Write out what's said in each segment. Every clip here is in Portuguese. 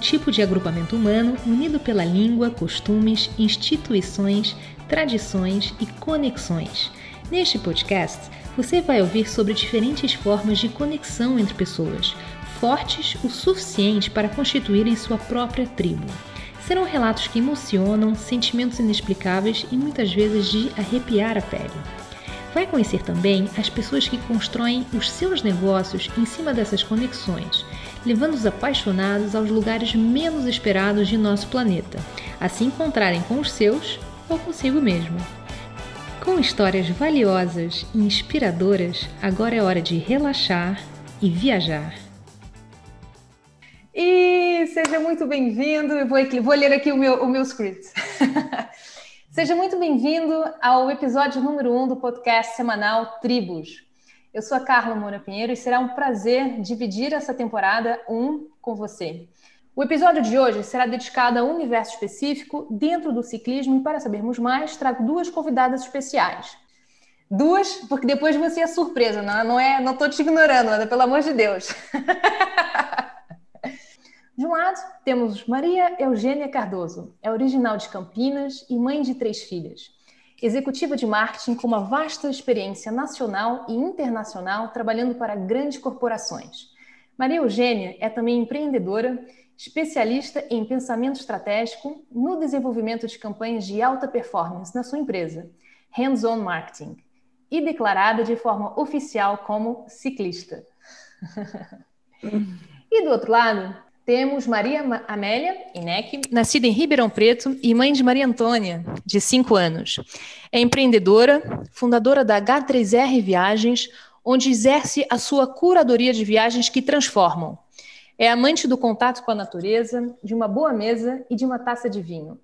Tipo de agrupamento humano unido pela língua, costumes, instituições, tradições e conexões. Neste podcast, você vai ouvir sobre diferentes formas de conexão entre pessoas, fortes o suficiente para constituírem sua própria tribo. Serão relatos que emocionam, sentimentos inexplicáveis e muitas vezes de arrepiar a pele. Vai conhecer também as pessoas que constroem os seus negócios em cima dessas conexões, levando os apaixonados aos lugares menos esperados de nosso planeta, a se encontrarem com os seus ou consigo mesmo. Com histórias valiosas e inspiradoras, agora é hora de relaxar e viajar. E seja muito bem-vindo. Vou, vou, ler aqui o meu, o meu script. seja muito bem-vindo ao episódio número 1 um do podcast semanal Tribos. Eu sou a Carla Moura Pinheiro e será um prazer dividir essa temporada 1 com você. O episódio de hoje será dedicado a um universo específico dentro do ciclismo e para sabermos mais, trago duas convidadas especiais. Duas, porque depois você é surpresa, não, não é? Não estou te ignorando, Ana, pelo amor de Deus. de um lado, temos Maria Eugênia Cardoso, é original de Campinas e mãe de três filhas. Executiva de marketing com uma vasta experiência nacional e internacional trabalhando para grandes corporações. Maria Eugênia é também empreendedora especialista em pensamento estratégico no desenvolvimento de campanhas de alta performance na sua empresa, Hands-on Marketing, e declarada de forma oficial como ciclista. e do outro lado, temos Maria Amélia Inec, nascida em Ribeirão Preto e mãe de Maria Antônia, de 5 anos. É empreendedora, fundadora da H3R Viagens, onde exerce a sua curadoria de viagens que transformam é amante do contato com a natureza, de uma boa mesa e de uma taça de vinho.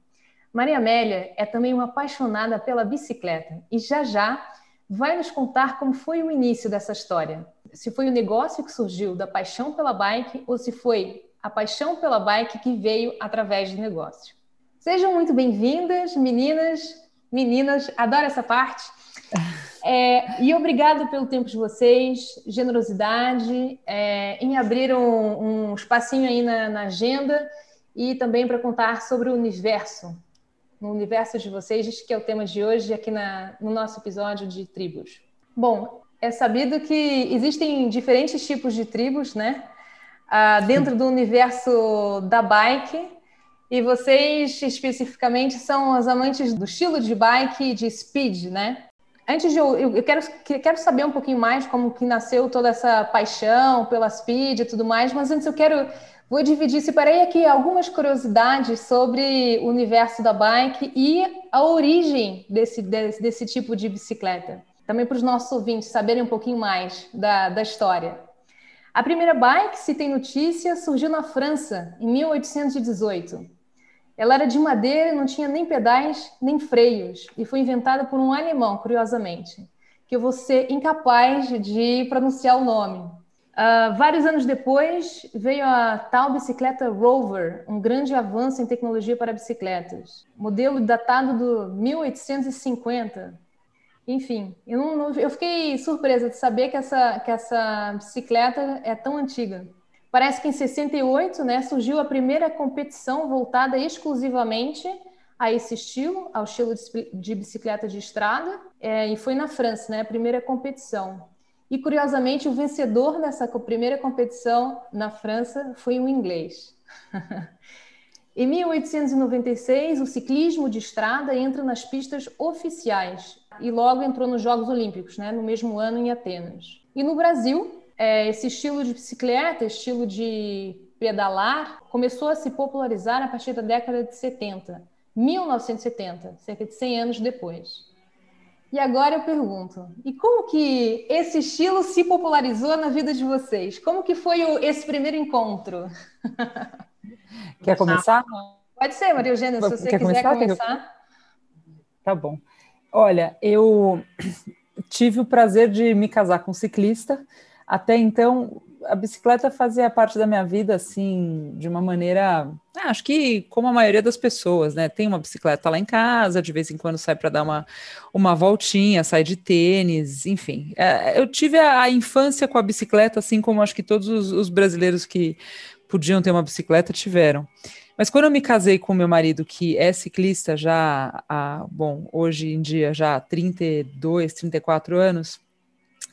Maria Amélia é também uma apaixonada pela bicicleta e já já vai nos contar como foi o início dessa história. Se foi o negócio que surgiu da paixão pela bike ou se foi a paixão pela bike que veio através do negócio. Sejam muito bem-vindas, meninas, meninas, adoro essa parte. É, e obrigado pelo tempo de vocês, generosidade, é, em abrir um, um espacinho aí na, na agenda e também para contar sobre o universo, no universo de vocês, que é o tema de hoje aqui na, no nosso episódio de tribos. Bom, é sabido que existem diferentes tipos de tribos, né? Ah, dentro do universo da bike, e vocês especificamente são os amantes do estilo de bike de speed, né? Antes de eu, eu quero, quero saber um pouquinho mais como que nasceu toda essa paixão pela speed e tudo mais, mas antes eu quero vou dividir, separei aqui algumas curiosidades sobre o universo da bike e a origem desse, desse, desse tipo de bicicleta. Também para os nossos ouvintes saberem um pouquinho mais da, da história. A primeira bike, se tem notícia, surgiu na França, em 1818. Ela era de madeira, não tinha nem pedais nem freios e foi inventada por um alemão, curiosamente, que eu vou ser incapaz de pronunciar o nome. Uh, vários anos depois veio a tal bicicleta Rover, um grande avanço em tecnologia para bicicletas, modelo datado do 1850. Enfim, eu, não, eu fiquei surpresa de saber que essa, que essa bicicleta é tão antiga. Parece que em 68 né, surgiu a primeira competição voltada exclusivamente a esse estilo, ao estilo de bicicleta de estrada, é, e foi na França, né, a primeira competição. E curiosamente, o vencedor dessa primeira competição na França foi um inglês. em 1896, o ciclismo de estrada entra nas pistas oficiais e logo entrou nos Jogos Olímpicos, né, no mesmo ano em Atenas. E no Brasil, é, esse estilo de bicicleta, estilo de pedalar, começou a se popularizar a partir da década de 70, 1970, cerca de 100 anos depois. E agora eu pergunto, e como que esse estilo se popularizou na vida de vocês? Como que foi o, esse primeiro encontro? Quer começar? Pode ser, Maria Eugênia, se você Quer quiser começar? começar. Tá bom. Olha, eu tive o prazer de me casar com um ciclista, até então, a bicicleta fazia parte da minha vida, assim, de uma maneira. Ah, acho que como a maioria das pessoas, né? Tem uma bicicleta lá em casa, de vez em quando sai para dar uma, uma voltinha, sai de tênis, enfim. É, eu tive a, a, infância com a bicicleta, assim como acho que todos os, os brasileiros que podiam ter uma bicicleta tiveram. Mas quando eu me casei com meu marido, que é ciclista já há, bom, hoje em dia já há 32, 34 anos,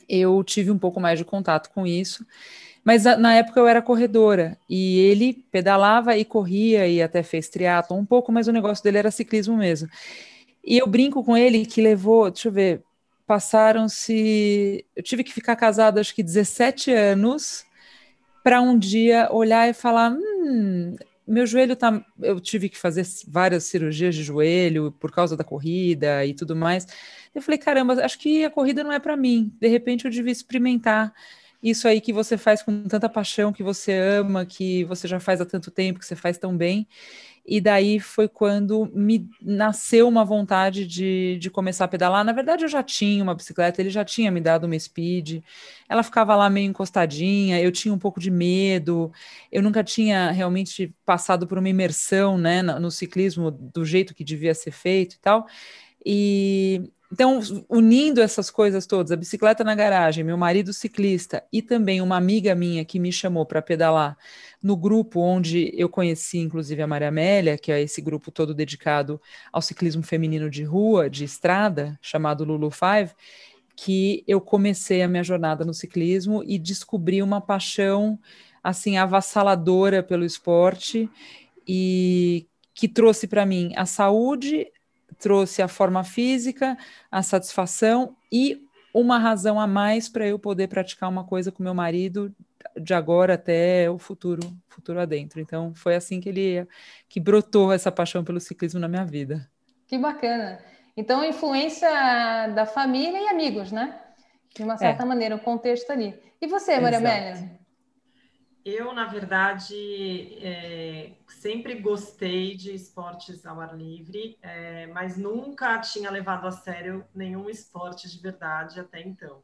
eu tive um pouco mais de contato com isso. Mas na época eu era corredora e ele pedalava e corria e até fez triatlo um pouco, mas o negócio dele era ciclismo mesmo. E eu brinco com ele que levou, deixa eu ver, passaram-se. Eu tive que ficar casada acho que 17 anos para um dia olhar e falar: hum, meu joelho tá. Eu tive que fazer várias cirurgias de joelho por causa da corrida e tudo mais. Eu falei, caramba, acho que a corrida não é para mim. De repente eu devia experimentar isso aí que você faz com tanta paixão, que você ama, que você já faz há tanto tempo, que você faz tão bem. E daí foi quando me nasceu uma vontade de, de começar a pedalar. Na verdade, eu já tinha uma bicicleta, ele já tinha me dado uma speed. Ela ficava lá meio encostadinha, eu tinha um pouco de medo. Eu nunca tinha realmente passado por uma imersão né, no, ciclismo do jeito que devia ser feito e tal. E então, unindo essas coisas todas, a bicicleta na garagem, meu marido ciclista e também uma amiga minha que me chamou para pedalar no grupo onde eu conheci, inclusive, a Maria Amélia, que é esse grupo todo dedicado ao ciclismo feminino de rua, de estrada, chamado Lulu Five, que eu comecei a minha jornada no ciclismo e descobri uma paixão assim avassaladora pelo esporte e que trouxe para mim a saúde, trouxe a forma física, a satisfação e uma razão a mais para eu poder praticar uma coisa com meu marido de agora até o futuro, futuro adentro. Então foi assim que ele que brotou essa paixão pelo ciclismo na minha vida. Que bacana. Então influência da família e amigos, né? De uma certa é. maneira, o contexto ali. E você, Maria Amélia? Eu, na verdade, é, sempre gostei de esportes ao ar livre, é, mas nunca tinha levado a sério nenhum esporte de verdade até então.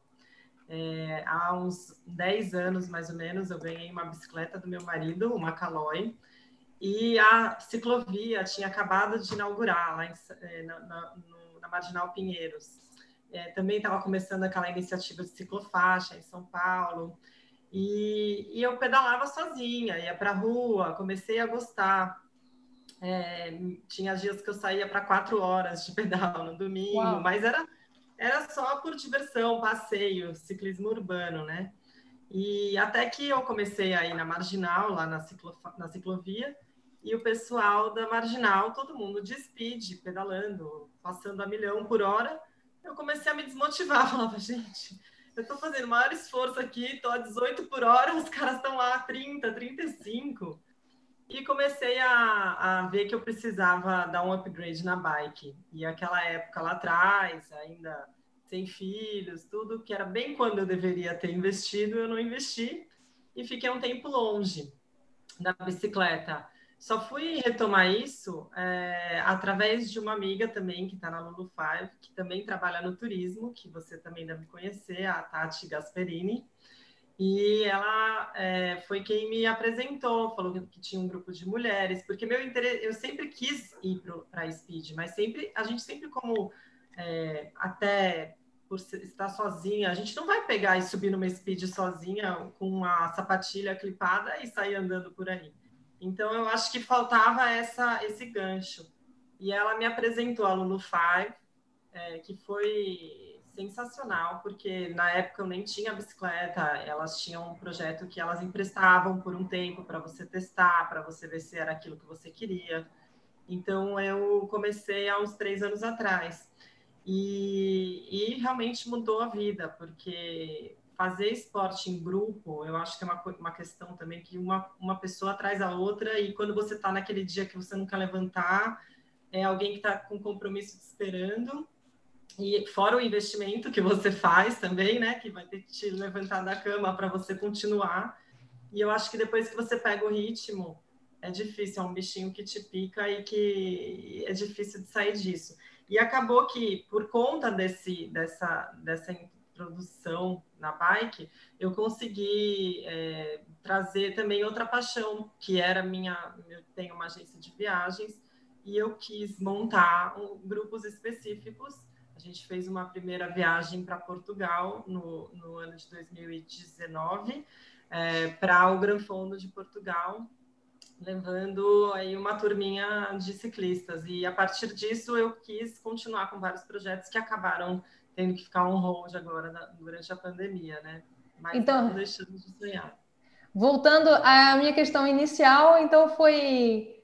É, há uns 10 anos, mais ou menos, eu ganhei uma bicicleta do meu marido, uma Caloi, e a ciclovia tinha acabado de inaugurar lá em, é, na, na, na Marginal Pinheiros. É, também estava começando aquela iniciativa de ciclofaixa em São Paulo. E, e eu pedalava sozinha, ia para a rua, comecei a gostar. É, tinha dias que eu saía para quatro horas de pedal no domingo, Uau. mas era, era só por diversão, passeio, ciclismo urbano, né? E até que eu comecei aí na Marginal, lá na, ciclo, na ciclovia, e o pessoal da Marginal, todo mundo de speed, pedalando, passando a milhão por hora, eu comecei a me desmotivar, falava, gente, eu estou fazendo o maior esforço aqui, estou a 18 por hora, os caras estão lá a 30, 35. E comecei a, a ver que eu precisava dar um upgrade na bike. E aquela época lá atrás, ainda sem filhos, tudo que era bem quando eu deveria ter investido, eu não investi e fiquei um tempo longe da bicicleta. Só fui retomar isso é, através de uma amiga também que está na Lulu Five, que também trabalha no turismo, que você também deve conhecer, a Tati Gasperini. E ela é, foi quem me apresentou, falou que tinha um grupo de mulheres, porque meu interesse, eu sempre quis ir para a Speed, mas sempre a gente sempre como é, até por estar sozinha, a gente não vai pegar e subir numa Speed sozinha com uma sapatilha clipada e sair andando por aí. Então eu acho que faltava essa esse gancho. E ela me apresentou a Lulu Five, é, que foi sensacional, porque na época eu nem tinha bicicleta, elas tinham um projeto que elas emprestavam por um tempo para você testar, para você ver se era aquilo que você queria. Então eu comecei há uns três anos atrás. E, e realmente mudou a vida, porque fazer esporte em grupo, eu acho que é uma, uma questão também que uma, uma pessoa atrás a outra, e quando você está naquele dia que você não quer levantar, é alguém que está com compromisso te esperando, e fora o investimento que você faz também, né, que vai ter que te levantar da cama para você continuar. E eu acho que depois que você pega o ritmo, é difícil, é um bichinho que te pica e que é difícil de sair disso. E acabou que, por conta desse, dessa, dessa produção na bike, eu consegui é, trazer também outra paixão, que era minha. Eu tenho uma agência de viagens e eu quis montar um, grupos específicos. A gente fez uma primeira viagem para Portugal no, no, ano de 2019, é, para o Gran Fondo de Portugal, levando aí uma turminha de ciclistas. E a partir disso eu quis continuar com vários projetos que acabaram tendo que ficar on hold agora na, durante a pandemia, né? Mas então, não deixamos de sonhar. Voltando à minha questão inicial, então foi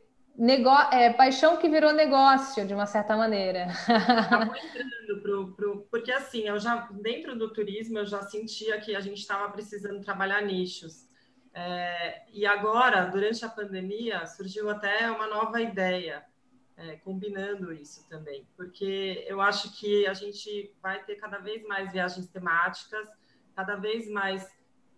é, paixão que virou negócio, de uma certa maneira. entrando pro, pro, porque assim, eu já dentro do turismo eu já sentia que a gente estava precisando trabalhar nichos. É, e agora, durante a pandemia, surgiu até uma nova ideia, é, combinando isso também, porque eu acho que a gente vai ter cada vez mais viagens temáticas, cada vez mais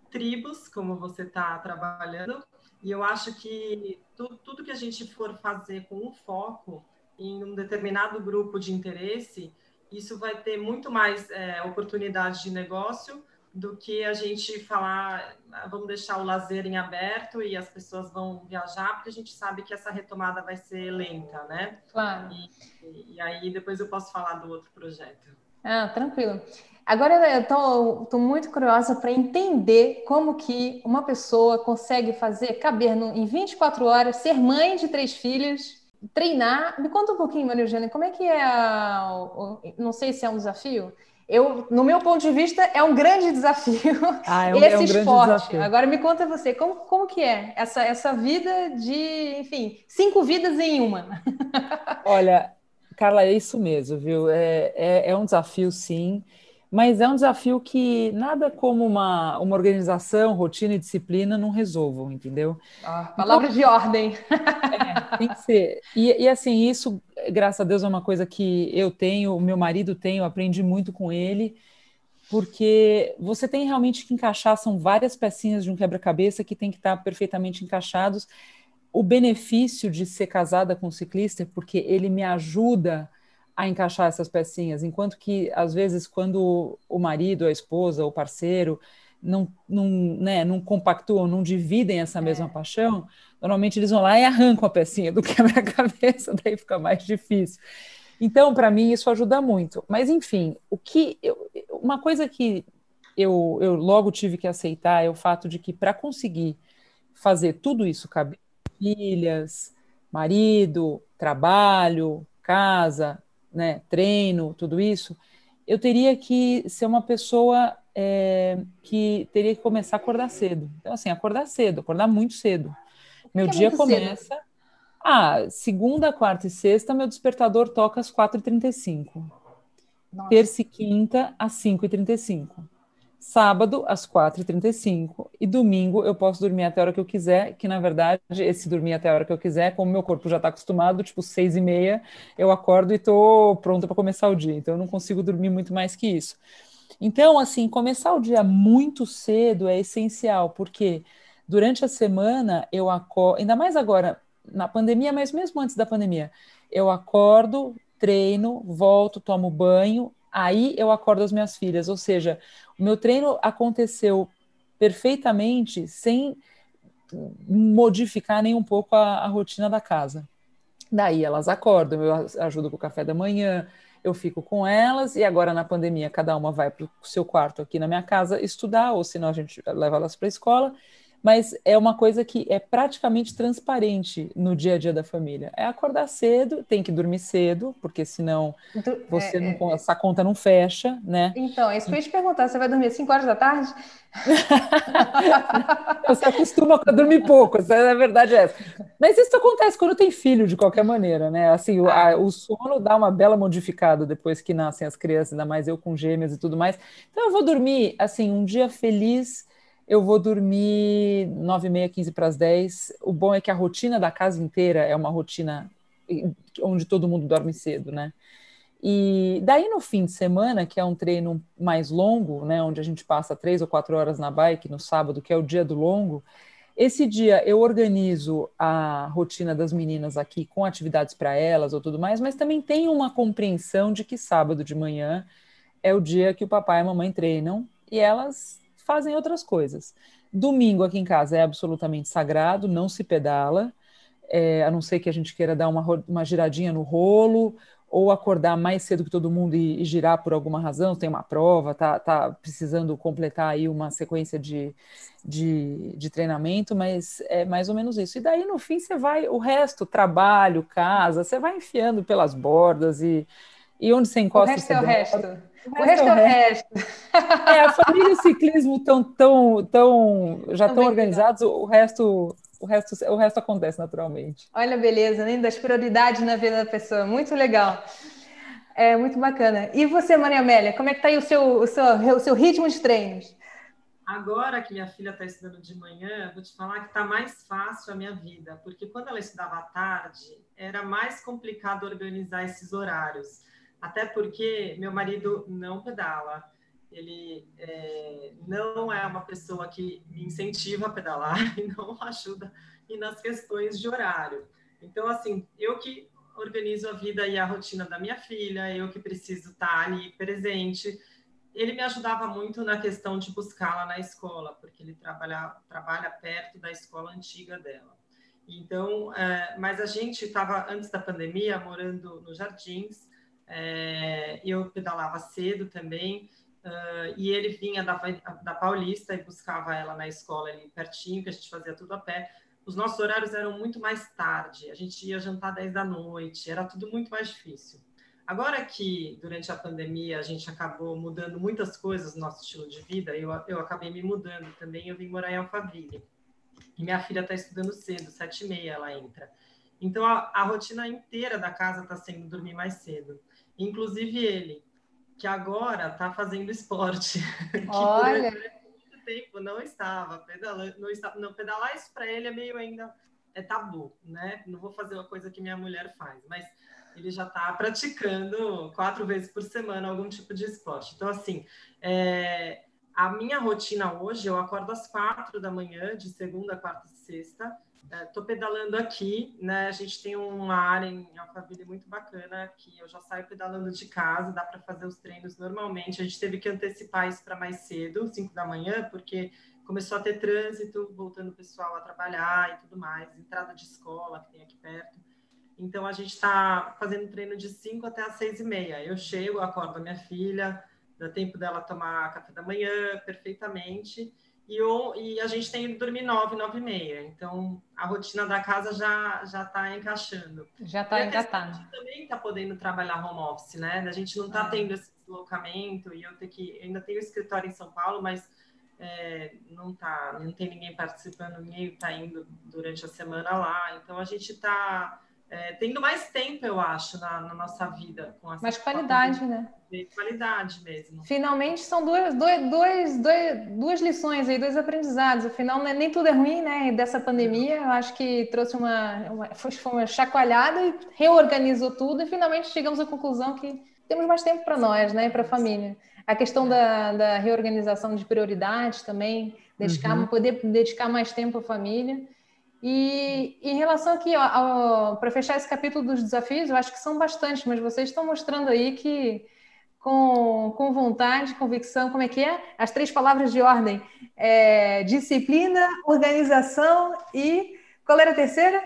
tribos, como você está trabalhando, e eu acho que tu, tudo que a gente for fazer com um foco em um determinado grupo de interesse, isso vai ter muito mais é, oportunidade de negócio do que a gente falar, ah, vamos deixar o lazer em aberto e as pessoas vão viajar, porque a gente sabe que essa retomada vai ser lenta, né? Claro. E, e aí depois eu posso falar do outro projeto. Ah, tranquilo. Agora eu estou muito curiosa para entender como que uma pessoa consegue fazer, caber no, em 24 horas, ser mãe de três filhos, treinar. Me conta um pouquinho, Maria Eugênia, como é que é, a, o, não sei se é um desafio, eu, no meu ponto de vista, é um grande desafio ah, é um, esse é um esporte. Desafio. Agora me conta você, como, como que é essa, essa vida de, enfim, cinco vidas em uma? Olha, Carla, é isso mesmo, viu? É, é, é um desafio, sim mas é um desafio que nada como uma, uma organização, rotina e disciplina não resolvam, entendeu? Ah, palavra então, de ordem. É, tem que ser. E, e, assim, isso, graças a Deus, é uma coisa que eu tenho, o meu marido tem, eu aprendi muito com ele, porque você tem realmente que encaixar, são várias pecinhas de um quebra-cabeça que tem que estar perfeitamente encaixados. O benefício de ser casada com um ciclista é porque ele me ajuda a encaixar essas pecinhas, enquanto que às vezes quando o marido, a esposa, o parceiro não, não, né, não compactuam, não dividem essa mesma é. paixão, normalmente eles vão lá e arrancam a pecinha do quebra-cabeça, daí fica mais difícil. Então, para mim, isso ajuda muito. Mas, enfim, o que eu, uma coisa que eu, eu logo tive que aceitar é o fato de que para conseguir fazer tudo isso caber filhas, marido, trabalho, casa, né, treino, tudo isso, eu teria que ser uma pessoa é, que teria que começar a acordar cedo. Então, assim, acordar cedo, acordar muito cedo. Meu dia começa. Cedo? Ah, segunda, quarta e sexta, meu despertador toca às 4h35. Terça e quinta, às 5h35 sábado às 4h35 e domingo eu posso dormir até a hora que eu quiser, que na verdade esse dormir até a hora que eu quiser, como meu corpo já está acostumado, tipo seis e meia eu acordo e estou pronta para começar o dia, então eu não consigo dormir muito mais que isso. Então, assim, começar o dia muito cedo é essencial, porque durante a semana eu acordo, ainda mais agora na pandemia, mas mesmo antes da pandemia, eu acordo, treino, volto, tomo banho, aí eu acordo as minhas filhas, ou seja, o meu treino aconteceu perfeitamente sem modificar nem um pouco a, a rotina da casa. Daí elas acordam, eu ajudo com o café da manhã, eu fico com elas, e agora na pandemia cada uma vai para o seu quarto aqui na minha casa estudar, ou senão a gente leva elas para a escola, mas é uma coisa que é praticamente transparente no dia a dia da família. É acordar cedo, tem que dormir cedo, porque senão então, você é, não, é, essa conta não fecha, né? Então, é isso que eu ia te perguntar, você vai dormir às 5 horas da tarde? você acostuma a dormir pouco, a verdade é essa. Mas isso acontece quando tem filho, de qualquer maneira, né? Assim, o, a, o sono dá uma bela modificada depois que nascem as crianças, ainda mais eu com gêmeas e tudo mais. Então eu vou dormir, assim, um dia feliz eu vou dormir nove e meia, quinze para as dez. O bom é que a rotina da casa inteira é uma rotina onde todo mundo dorme cedo, né? E daí no fim de semana, que é um treino mais longo, né, onde a gente passa três ou quatro horas na bike no sábado, que é o dia do longo, esse dia eu organizo a rotina das meninas aqui com atividades para elas ou tudo mais, mas também tenho uma compreensão de que sábado de manhã é o dia que o papai e a mamãe treinam e elas fazem outras coisas. Domingo aqui em casa é absolutamente sagrado, não se pedala, é, a não ser que a gente queira dar uma, uma giradinha no rolo ou acordar mais cedo que todo mundo e, e, girar por alguma razão, tem uma prova, tá, tá precisando completar aí uma sequência de, de, de, treinamento, mas é mais ou menos isso. E daí, no fim, você vai, o resto, trabalho, casa, você vai enfiando pelas bordas e, e onde você encosta... O resto é o resto. O resto, é o resto. É, a família e o ciclismo tão, tão, tão, já estão organizados, o resto o resto, o resto acontece naturalmente. Olha a beleza, né? Das prioridades na vida da pessoa. Muito legal. É muito bacana. E você, Maria Amélia, como é que está aí o seu, o, seu, o seu ritmo de treinos? Agora que minha filha está estudando de manhã, vou te falar que está mais fácil a minha vida, porque quando ela estudava à tarde, era mais complicado organizar esses horários. Até porque meu marido não pedala ele é, não é uma pessoa que me incentiva a pedalar e não ajuda e nas questões de horário. Então, assim, eu que organizo a vida e a rotina da minha filha, eu que preciso estar ali presente. Ele me ajudava muito na questão de buscá-la na escola, porque ele trabalha, trabalha perto da escola antiga dela. Então, é, mas a gente estava, antes da pandemia, morando nos Jardins, é, eu pedalava cedo também, Uh, e ele vinha da, da Paulista e buscava ela na escola ali pertinho, que a gente fazia tudo a pé. Os nossos horários eram muito mais tarde, a gente ia jantar 10 da noite, era tudo muito mais difícil. Agora que, durante a pandemia, a gente acabou mudando muitas coisas no nosso estilo de vida, eu, eu acabei me mudando também, eu vim morar em Alphaville. E minha filha está estudando cedo, sete e meia ela entra. Então, a, a rotina inteira da casa está sendo dormir mais cedo. Inclusive ele, que agora está fazendo esporte. Olha! que muito tempo não estava pedalando, não, está, não pedalar isso para ele é meio ainda é tabu, né? Não vou fazer uma coisa que minha mulher faz, mas ele já está praticando quatro vezes por semana algum tipo de esporte. Então, assim, é, a minha rotina hoje, eu acordo às quatro da manhã, de segunda, quarta e sexta, Estou é, pedalando aqui, né? A gente tem uma área em Alphaville muito bacana que eu já saio pedalando de casa, dá para fazer os treinos normalmente. A gente teve que antecipar isso para mais cedo, 5 da manhã, porque começou a ter trânsito, voltando o pessoal a trabalhar e tudo mais, entrada de escola que tem aqui perto. Então a gente está fazendo treino de 5 até as 6 e meia. Eu chego, acordo a minha filha, dá tempo dela tomar café da manhã perfeitamente e, eu, e a gente tem ido dormir nove, nove e meia. Então, a rotina da casa já já está encaixando. Já está engatando. A gente também está podendo trabalhar home office, né? A gente não está ah. tendo esse deslocamento e eu tenho que ainda tenho escritório em São Paulo, mas é, não tá, não tem ninguém participando, ninguém está indo durante a semana lá. Então, a gente está é, tendo mais tempo, eu acho, na, na nossa vida. Com essa mais qualidade, né? qualidade mesmo. Finalmente são duas, duas, duas, duas, lições aí, dois aprendizados. Afinal, né, nem tudo é ruim, né? Dessa pandemia, eu acho que trouxe uma, uma, foi uma chacoalhada e reorganizou tudo, e finalmente chegamos à conclusão que temos mais tempo para nós, né? Para a família. A questão da, da reorganização de prioridades também, dedicar, uhum. poder dedicar mais tempo à família. E em relação aqui, para fechar esse capítulo dos desafios, eu acho que são bastantes, mas vocês estão mostrando aí que com, com vontade, convicção, como é que é? As três palavras de ordem: é, disciplina, organização e. Qual era a terceira?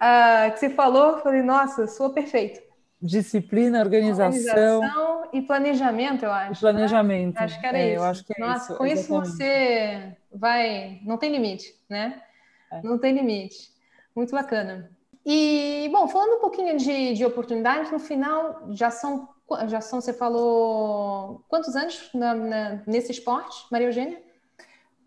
Ah, que você falou, falei, nossa, sou perfeito. Disciplina, organização. organização e planejamento, eu acho. planejamento. Né? Acho que era é, isso. Eu acho que é nossa, isso, com exatamente. isso você vai. Não tem limite, né? É. Não tem limite. Muito bacana. E, bom, falando um pouquinho de, de oportunidades, no final já são, já são, você falou, quantos anos na, na, nesse esporte, Maria Eugênia?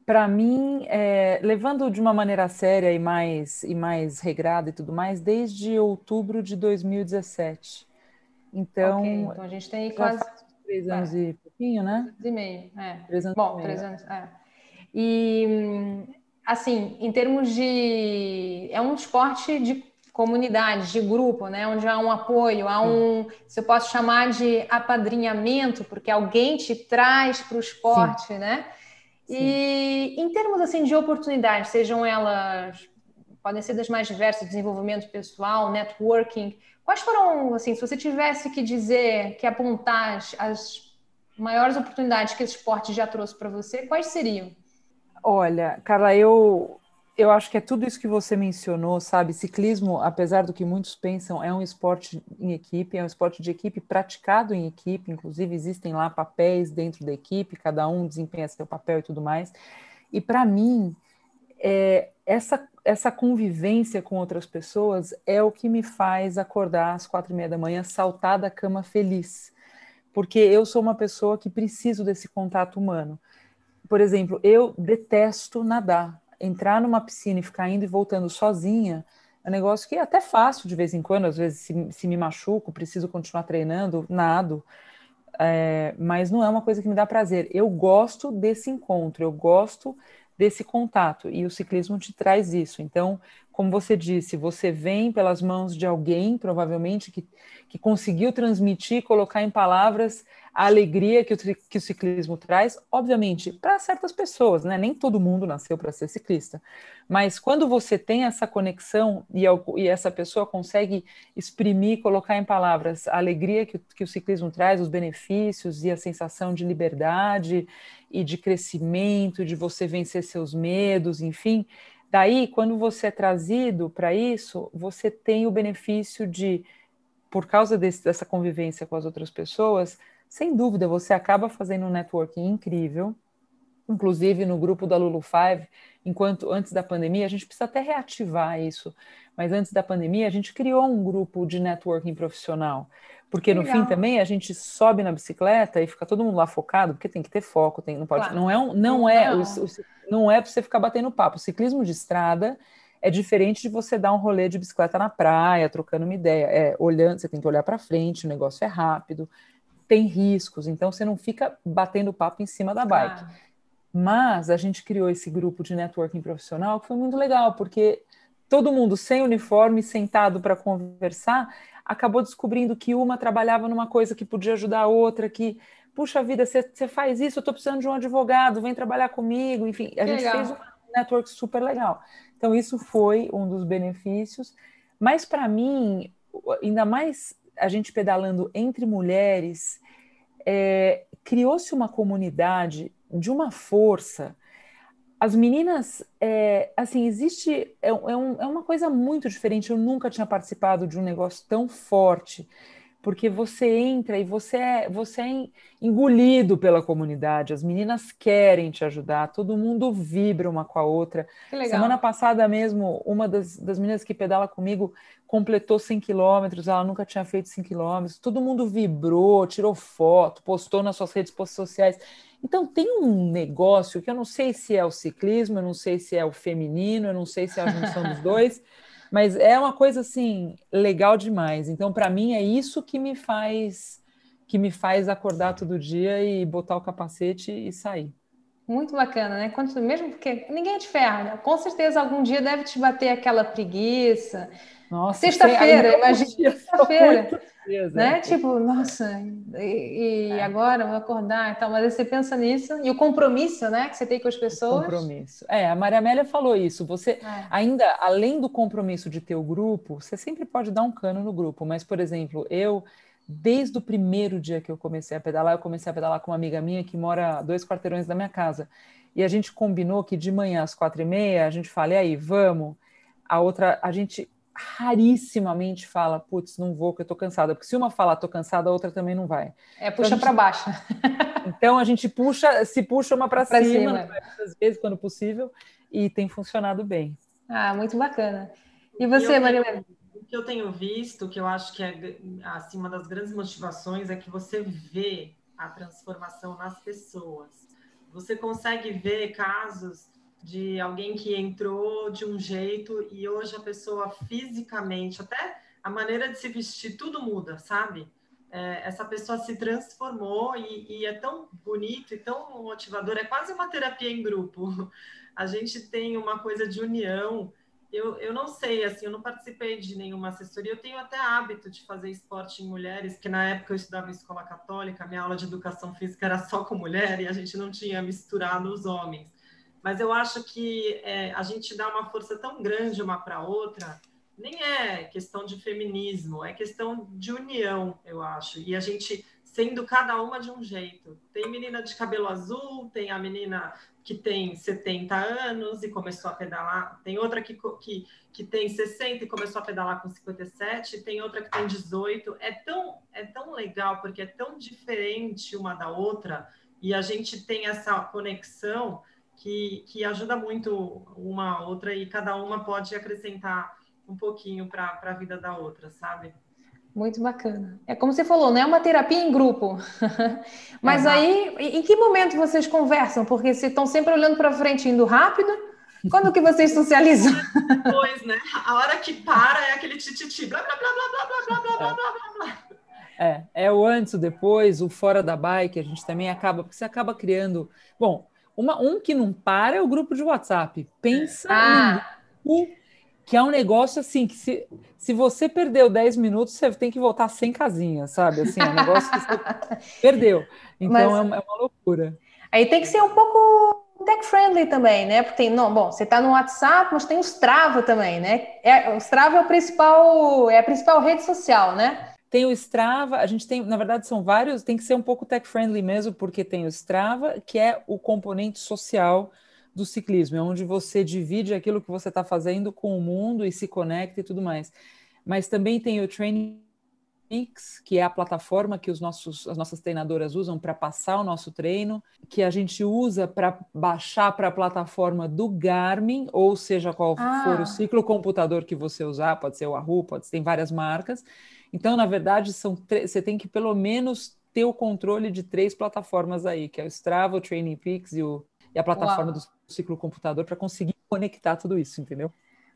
Para mim, é, levando de uma maneira séria e mais, e mais regrada e tudo mais, desde outubro de 2017. Então, okay, então a gente tem quase três anos é. e pouquinho, né? Três anos e meio, é. Três anos Bom, três anos, é. E assim, em termos de. É um esporte de comunidade, de grupo, né? Onde há um apoio, há um. Se eu posso chamar de apadrinhamento, porque alguém te traz para o esporte, Sim. né? Sim. E em termos assim de oportunidades, sejam elas podem ser das mais diversas, desenvolvimento pessoal, networking. Quais foram, assim, se você tivesse que dizer, que apontar as, as maiores oportunidades que esse esporte já trouxe para você, quais seriam? Olha, Carla, eu eu acho que é tudo isso que você mencionou, sabe? Ciclismo, apesar do que muitos pensam, é um esporte em equipe, é um esporte de equipe praticado em equipe, inclusive existem lá papéis dentro da equipe, cada um desempenha seu papel e tudo mais. E para mim, é, essa, essa convivência com outras pessoas é o que me faz acordar às quatro e meia da manhã, saltar da cama feliz, porque eu sou uma pessoa que preciso desse contato humano. Por exemplo, eu detesto nadar entrar numa piscina e ficar indo e voltando sozinha é um negócio que é até fácil de vez em quando, às vezes se, se me machuco, preciso continuar treinando, nado, é, mas não é uma coisa que me dá prazer. Eu gosto desse encontro, eu gosto desse contato, e o ciclismo te traz isso. Então, como você disse, você vem pelas mãos de alguém, provavelmente, que, que conseguiu transmitir, colocar em palavras a alegria que o, que o ciclismo traz, obviamente, para certas pessoas, né? Nem todo mundo nasceu para ser ciclista. Mas quando você tem essa conexão e, e, essa pessoa consegue exprimir, colocar em palavras a alegria que, que o ciclismo traz, os benefícios e a sensação de liberdade e de crescimento, de você vencer seus medos, enfim. Daí, quando você é trazido para isso, você tem o benefício de, por causa desse, dessa convivência com as outras pessoas, sem dúvida, você acaba fazendo um networking incrível. Inclusive no grupo da Lulu Five, enquanto antes da pandemia, a gente precisa até reativar isso. Mas antes da pandemia, a gente criou um grupo de networking profissional. Porque no fim também a gente sobe na bicicleta e fica todo mundo lá focado, porque tem que ter foco, tem, não pode, claro. não é um, não é, não. O, o, não é para você ficar batendo papo. O ciclismo de estrada é diferente de você dar um rolê de bicicleta na praia, trocando uma ideia. É, olhando, você tem que olhar para frente, o negócio é rápido tem riscos, então você não fica batendo papo em cima da bike. Ah. Mas a gente criou esse grupo de networking profissional que foi muito legal, porque todo mundo sem uniforme, sentado para conversar, acabou descobrindo que uma trabalhava numa coisa que podia ajudar a outra, que, puxa vida, você faz isso, eu estou precisando de um advogado, vem trabalhar comigo, enfim, a gente fez um network super legal. Então, isso foi um dos benefícios, mas para mim, ainda mais a gente pedalando entre mulheres, é, criou-se uma comunidade de uma força. As meninas, é, assim, existe. É, é, um, é uma coisa muito diferente. Eu nunca tinha participado de um negócio tão forte porque você entra e você é, você é engolido pela comunidade, as meninas querem te ajudar, todo mundo vibra uma com a outra. Semana passada mesmo, uma das, das meninas que pedala comigo completou 100 quilômetros, ela nunca tinha feito 100 quilômetros, todo mundo vibrou, tirou foto, postou nas suas redes sociais. Então tem um negócio que eu não sei se é o ciclismo, eu não sei se é o feminino, eu não sei se é a junção dos dois, mas é uma coisa assim legal demais. Então, para mim é isso que me faz que me faz acordar todo dia e botar o capacete e sair. Muito bacana, né? Mesmo porque ninguém é de ferro, né? Com certeza algum dia deve te bater aquela preguiça. Nossa, sexta-feira, imagina sexta-feira certeza. Né? Tipo, nossa, e, e é. agora vou acordar e tal, mas você pensa nisso, e o compromisso, né, que você tem com as pessoas. O compromisso. É, a Maria Amélia falou isso. Você é. ainda, além do compromisso de ter o grupo, você sempre pode dar um cano no grupo, mas, por exemplo, eu. Desde o primeiro dia que eu comecei a pedalar, eu comecei a pedalar com uma amiga minha que mora dois quarteirões da minha casa. E a gente combinou que de manhã às quatro e meia a gente fala, e aí, vamos? A outra, a gente rarissimamente fala, putz, não vou, porque eu tô cansada. Porque se uma falar tô cansada, a outra também não vai. É, puxa então, para baixo. então a gente puxa, se puxa uma para cima, cima. às vezes, quando possível, e tem funcionado bem. Ah, muito bacana. E você, Maria? O que eu tenho visto, que eu acho que é assim, uma das grandes motivações é que você vê a transformação nas pessoas. Você consegue ver casos de alguém que entrou de um jeito e hoje a pessoa fisicamente, até a maneira de se vestir, tudo muda, sabe? É, essa pessoa se transformou e, e, é tão bonito e tão motivador, é quase uma terapia em grupo. A gente tem uma coisa de união. Eu, eu não sei, assim, eu não participei de nenhuma assessoria, eu tenho até hábito de fazer esporte em mulheres, que na época eu estudava em escola católica, minha aula de educação física era só com mulher e a gente não tinha misturado os homens mas eu acho que é, a gente dá uma força tão grande uma para outra, nem é questão de feminismo, é questão de união, eu acho. E a gente sendo cada uma de um jeito. Tem menina de cabelo azul, tem a menina que tem 70 anos e começou a pedalar, tem outra que, que, que tem 60 e começou a pedalar com 57, tem outra que tem 18. É tão, é tão legal, porque é tão diferente uma da outra, e a gente tem essa conexão que, que ajuda muito uma a outra, e cada uma pode acrescentar um pouquinho para a vida da outra, sabe? Muito bacana. É como você falou, não é uma terapia em grupo. Mas aí, em que momento vocês conversam? Porque se estão sempre olhando para frente, indo rápido, quando que vocês socializam? Pois, né? A hora que para é aquele tititi, blá, blá, blá, blá, blá, blá, blá, blá, blá, blá. É, é o antes, o depois, o fora da bike, a gente também acaba, porque você acaba criando. Bom, uma, um que não para é o grupo de WhatsApp. Pensa ah. no que é um negócio assim, que se, se você perdeu 10 minutos, você tem que voltar sem casinha, sabe? Assim, é um negócio que você perdeu. Então Mas, é, uma, é, uma, loucura. Aí tem que ser um pouco tech-friendly também, né? Porque tem, não, bom, você está no WhatsApp, mas tem o Strava também, né? É, o Strava é o principal, é a principal rede social, né? Tem o Strava, a gente tem, na verdade, são vários, tem que ser um pouco tech-friendly mesmo, porque tem o Strava, que é o componente social do ciclismo, é onde você divide aquilo que você está fazendo com o mundo e se conecta e tudo mais. Mas também tem o Training Mix, que é a plataforma que os nossos, as nossas treinadoras usam para passar o nosso treino, que a gente usa para baixar para a plataforma do Garmin, ou seja, qual ah. for o ciclo computador que você usar, pode ser o Wahoo, pode ter várias marcas. Então, na verdade, são você tem que pelo menos ter o controle de três plataformas aí, que é o Strava, o Training Peaks e, o, e a plataforma Uau. do ciclo computador para conseguir conectar tudo isso, entendeu?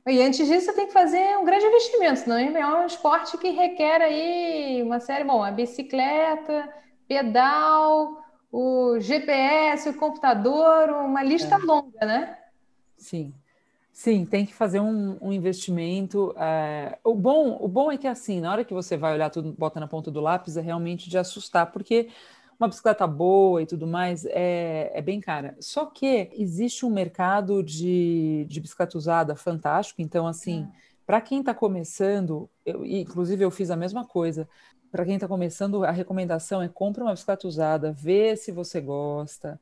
E antes disso, você tem que fazer um grande investimento, senão é um esporte que requer aí uma série, bom, a bicicleta, pedal, o GPS, o computador, uma lista é. longa, né? Sim. Sim, tem que fazer um, um investimento. É... O, bom, o bom é que assim, na hora que você vai olhar tudo, bota na ponta do lápis, é realmente de assustar, porque uma bicicleta boa e tudo mais é, é bem cara. Só que existe um mercado de, de bicicleta usada fantástico, então, assim, é. para quem está começando, eu, inclusive eu fiz a mesma coisa. Para quem está começando, a recomendação é compra uma bicicleta usada, vê se você gosta.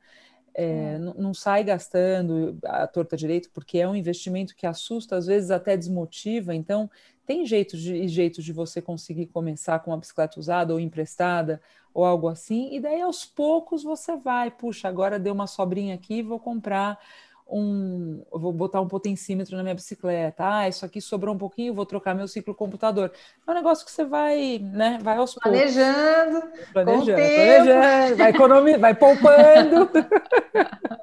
É, não, não sai gastando a torta direito, porque é um investimento que assusta, às vezes até desmotiva. Então, tem jeitos de, jeitos de você conseguir começar com uma bicicleta usada ou emprestada, ou algo assim, e daí aos poucos você vai, puxa, agora deu uma sobrinha aqui, vou comprar um, vou botar um potencímetro na minha bicicleta, ah, isso aqui sobrou um pouquinho, vou trocar meu ciclo computador. É um negócio que você vai, né, vai aos planejando, poucos. Planejando, planejando, vai economizando, vai poupando.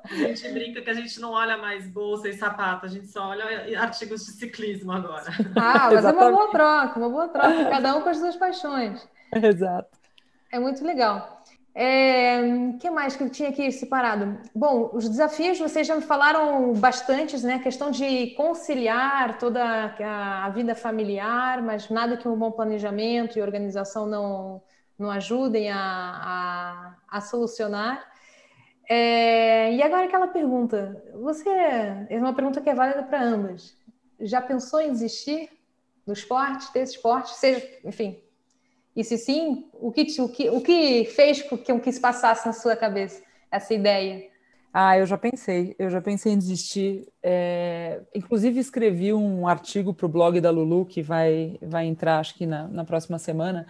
A gente brinca que a gente não olha mais bolsa e sapato, a gente só olha artigos de ciclismo agora. Ah, mas é uma boa troca, uma boa troca, cada um com as suas paixões. Exato. É muito legal. É, que mais que eu tinha aqui separado? Bom, os desafios vocês já me falaram bastante, né? A questão de conciliar toda a, vida familiar, mas nada que um bom planejamento e organização não, não ajudem a, a, a solucionar. É, e agora aquela pergunta, você é uma pergunta que é válida para ambas. Já pensou em desistir do esporte, desse esporte, seja, enfim, e se sim, o que, o que, o que fez com que, que isso passasse na sua cabeça, essa ideia? Ah, eu já pensei, eu já pensei em desistir. É, inclusive escrevi um artigo para o blog da Lulu que vai, vai entrar, acho que na, na próxima semana.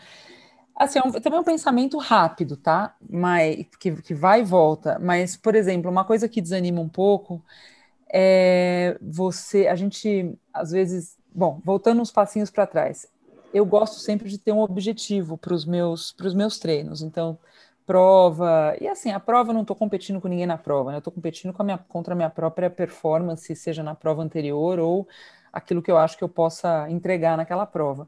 Assim, é um, também é um pensamento rápido, tá? Mas que, que vai e volta. Mas, por exemplo, uma coisa que desanima um pouco é você, a gente às vezes, bom, voltando uns passinhos para trás, eu gosto sempre de ter um objetivo para os meus, meus treinos. Então, prova. E assim, a prova eu não estou competindo com ninguém na prova, né? Eu estou competindo a minha, contra a minha própria performance, seja na prova anterior ou aquilo que eu acho que eu possa entregar naquela prova.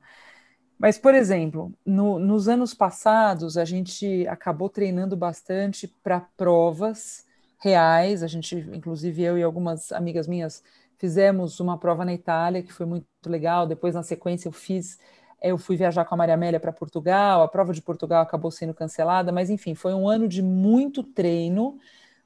Mas, por exemplo, no, nos anos passados, a gente acabou treinando bastante para provas reais. A gente, inclusive eu e algumas amigas minhas, fizemos uma prova na Itália, que foi muito legal. Depois, na sequência, eu fiz eu fui viajar com a Maria Amélia para Portugal, a prova de Portugal acabou sendo cancelada, mas enfim, foi um ano de muito treino,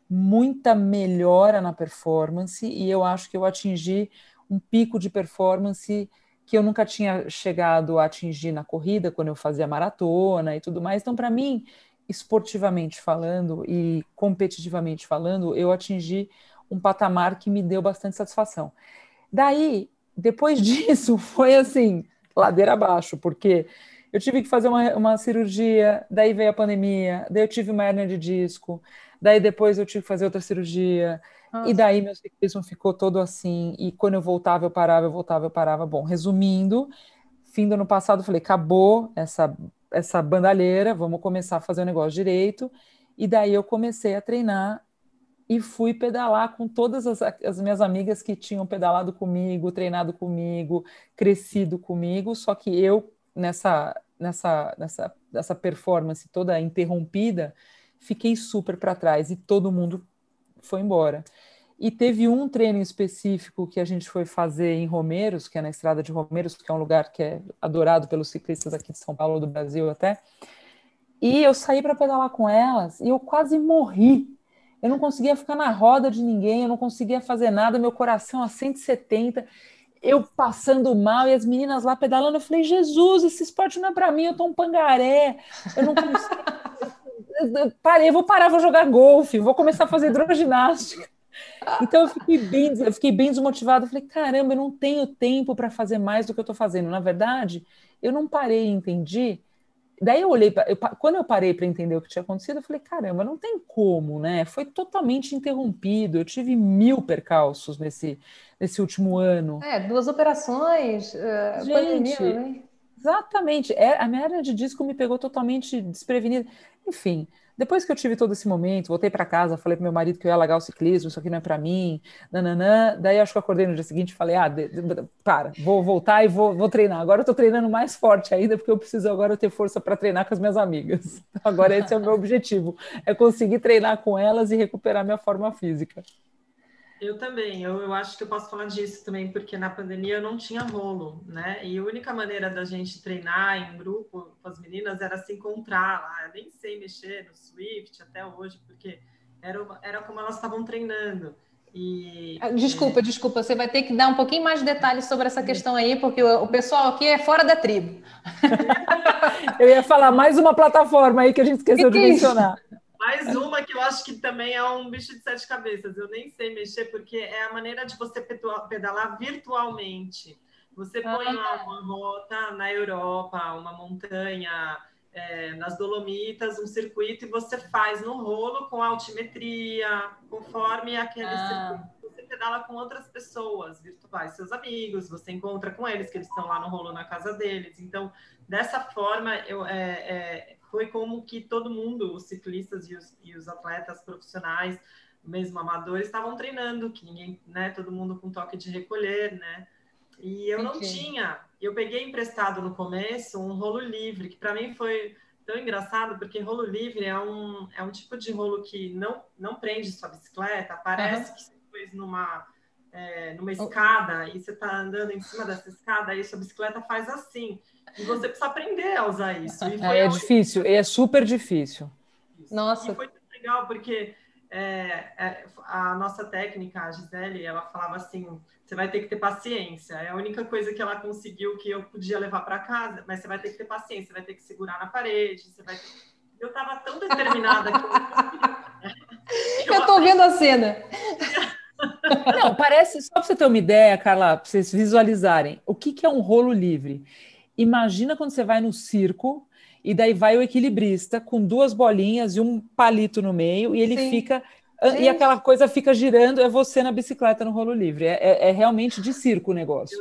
muita melhora na performance, e eu acho que eu atingi um pico de performance que eu nunca tinha chegado a atingir na corrida, quando eu fazia maratona e tudo mais. Então, para mim, esportivamente falando e competitivamente falando, eu atingi um patamar que me deu bastante satisfação. Daí, depois disso, foi assim, ladeira abaixo, porque eu tive que fazer uma, uma cirurgia, daí veio a pandemia, daí eu tive uma hernia de disco, daí depois eu tive que fazer outra cirurgia, Nossa. e daí meu ciclismo ficou todo assim, e quando eu voltava, eu parava, eu voltava, eu parava. Bom, resumindo, fim do ano passado, eu falei, acabou essa, essa bandalheira, vamos começar a fazer o negócio direito, e daí eu comecei a treinar e fui pedalar com todas as, as, minhas amigas que tinham pedalado comigo, treinado comigo, crescido comigo, só que eu nessa, nessa, nessa, nessa performance toda interrompida, fiquei super para trás e todo mundo foi embora. E teve um treino específico que a gente foi fazer em Romeiros, que é na estrada de Romeiros, que é um lugar que é adorado pelos ciclistas aqui de São Paulo, do Brasil até. E eu saí para pedalar com elas e eu quase morri. Eu não conseguia ficar na roda de ninguém, eu não conseguia fazer nada, meu coração a 170 eu passando mal e as meninas lá pedalando, eu falei, Jesus, esse esporte não é para mim, eu tô um pangaré, eu não consigo. eu parei, vou parar, vou jogar golfe, vou começar a fazer hidroginástica. Então eu fiquei bem, eu fiquei bem desmotivada, falei, caramba, eu não tenho tempo para fazer mais do que eu estou fazendo. Na verdade, eu não parei entendi Daí eu olhei, pra, eu, quando eu parei para entender o que tinha acontecido, eu falei, caramba, não tem como, né? Foi totalmente interrompido. Eu tive mil percalços nesse, nesse último ano. É, duas operações, uh, Gente, pandemia, né? Exatamente. É, a minha área de disco me pegou totalmente desprevenida. Enfim, depois que eu tive todo esse momento, voltei para casa, falei para meu marido que eu ia largar o ciclismo, isso aqui não é para mim, nananã. Daí acho que eu acordei no dia seguinte e falei: ah, de, de, para, vou voltar e vou, vou treinar. Agora eu estou treinando mais forte ainda, porque eu preciso agora ter força para treinar com as minhas amigas. Agora esse é o meu objetivo: é conseguir treinar com elas e recuperar minha forma física. Eu também, eu, eu acho que eu posso falar disso também, porque na pandemia eu não tinha rolo, né? E a única maneira da gente treinar em grupo com as meninas era se encontrar lá. Eu nem sei mexer no Swift até hoje, porque era, era como elas estavam treinando. E, ah, desculpa, é... desculpa, você vai ter que dar um pouquinho mais de detalhes sobre essa questão aí, porque o, o pessoal aqui é fora da tribo. eu ia falar mais uma plataforma aí que a gente esqueceu que de mencionar. Mais uma que eu acho que também é um bicho de sete cabeças. Eu nem sei mexer, porque é a maneira de você pedalar virtualmente. Você põe ah, lá uma rota na Europa, uma montanha é, nas Dolomitas, um circuito, e você faz no rolo com altimetria, conforme aquele ah. circuito. Você pedala com outras pessoas virtuais, seus amigos, você encontra com eles, que eles estão lá no rolo na casa deles. Então, dessa forma, eu, é, é, foi como que todo mundo, os ciclistas e os, e os atletas profissionais, mesmo amadores, estavam treinando, que ninguém, né, todo mundo com toque de recolher, né? E eu não tinha. Eu peguei emprestado no começo um rolo livre, que para mim foi tão engraçado, porque rolo livre é um, é um tipo de rolo que não, não prende sua bicicleta, parece uhum. que você pôs numa, é, numa escada e você está andando em cima dessa escada, e sua bicicleta faz assim. E você precisa aprender a usar isso. é, é difícil, é super difícil. Nossa. E foi legal, porque é, é, a nossa técnica, a Gisele, ela falava assim: você vai ter que ter paciência. É a única coisa que ela conseguiu que eu podia levar para casa, mas você vai ter que ter paciência, você vai ter que segurar na parede, você vai ter... Eu estava tão determinada que eu, eu tô vendo a cena. Não, parece, só para você ter uma ideia, Carla, para vocês visualizarem, o que, que é um rolo livre? Imagina quando você vai no circo e daí vai o equilibrista com duas bolinhas e um palito no meio e ele Sim. fica Sim. e aquela coisa fica girando, é você na bicicleta no rolo livre. É, é, é realmente de circo o negócio.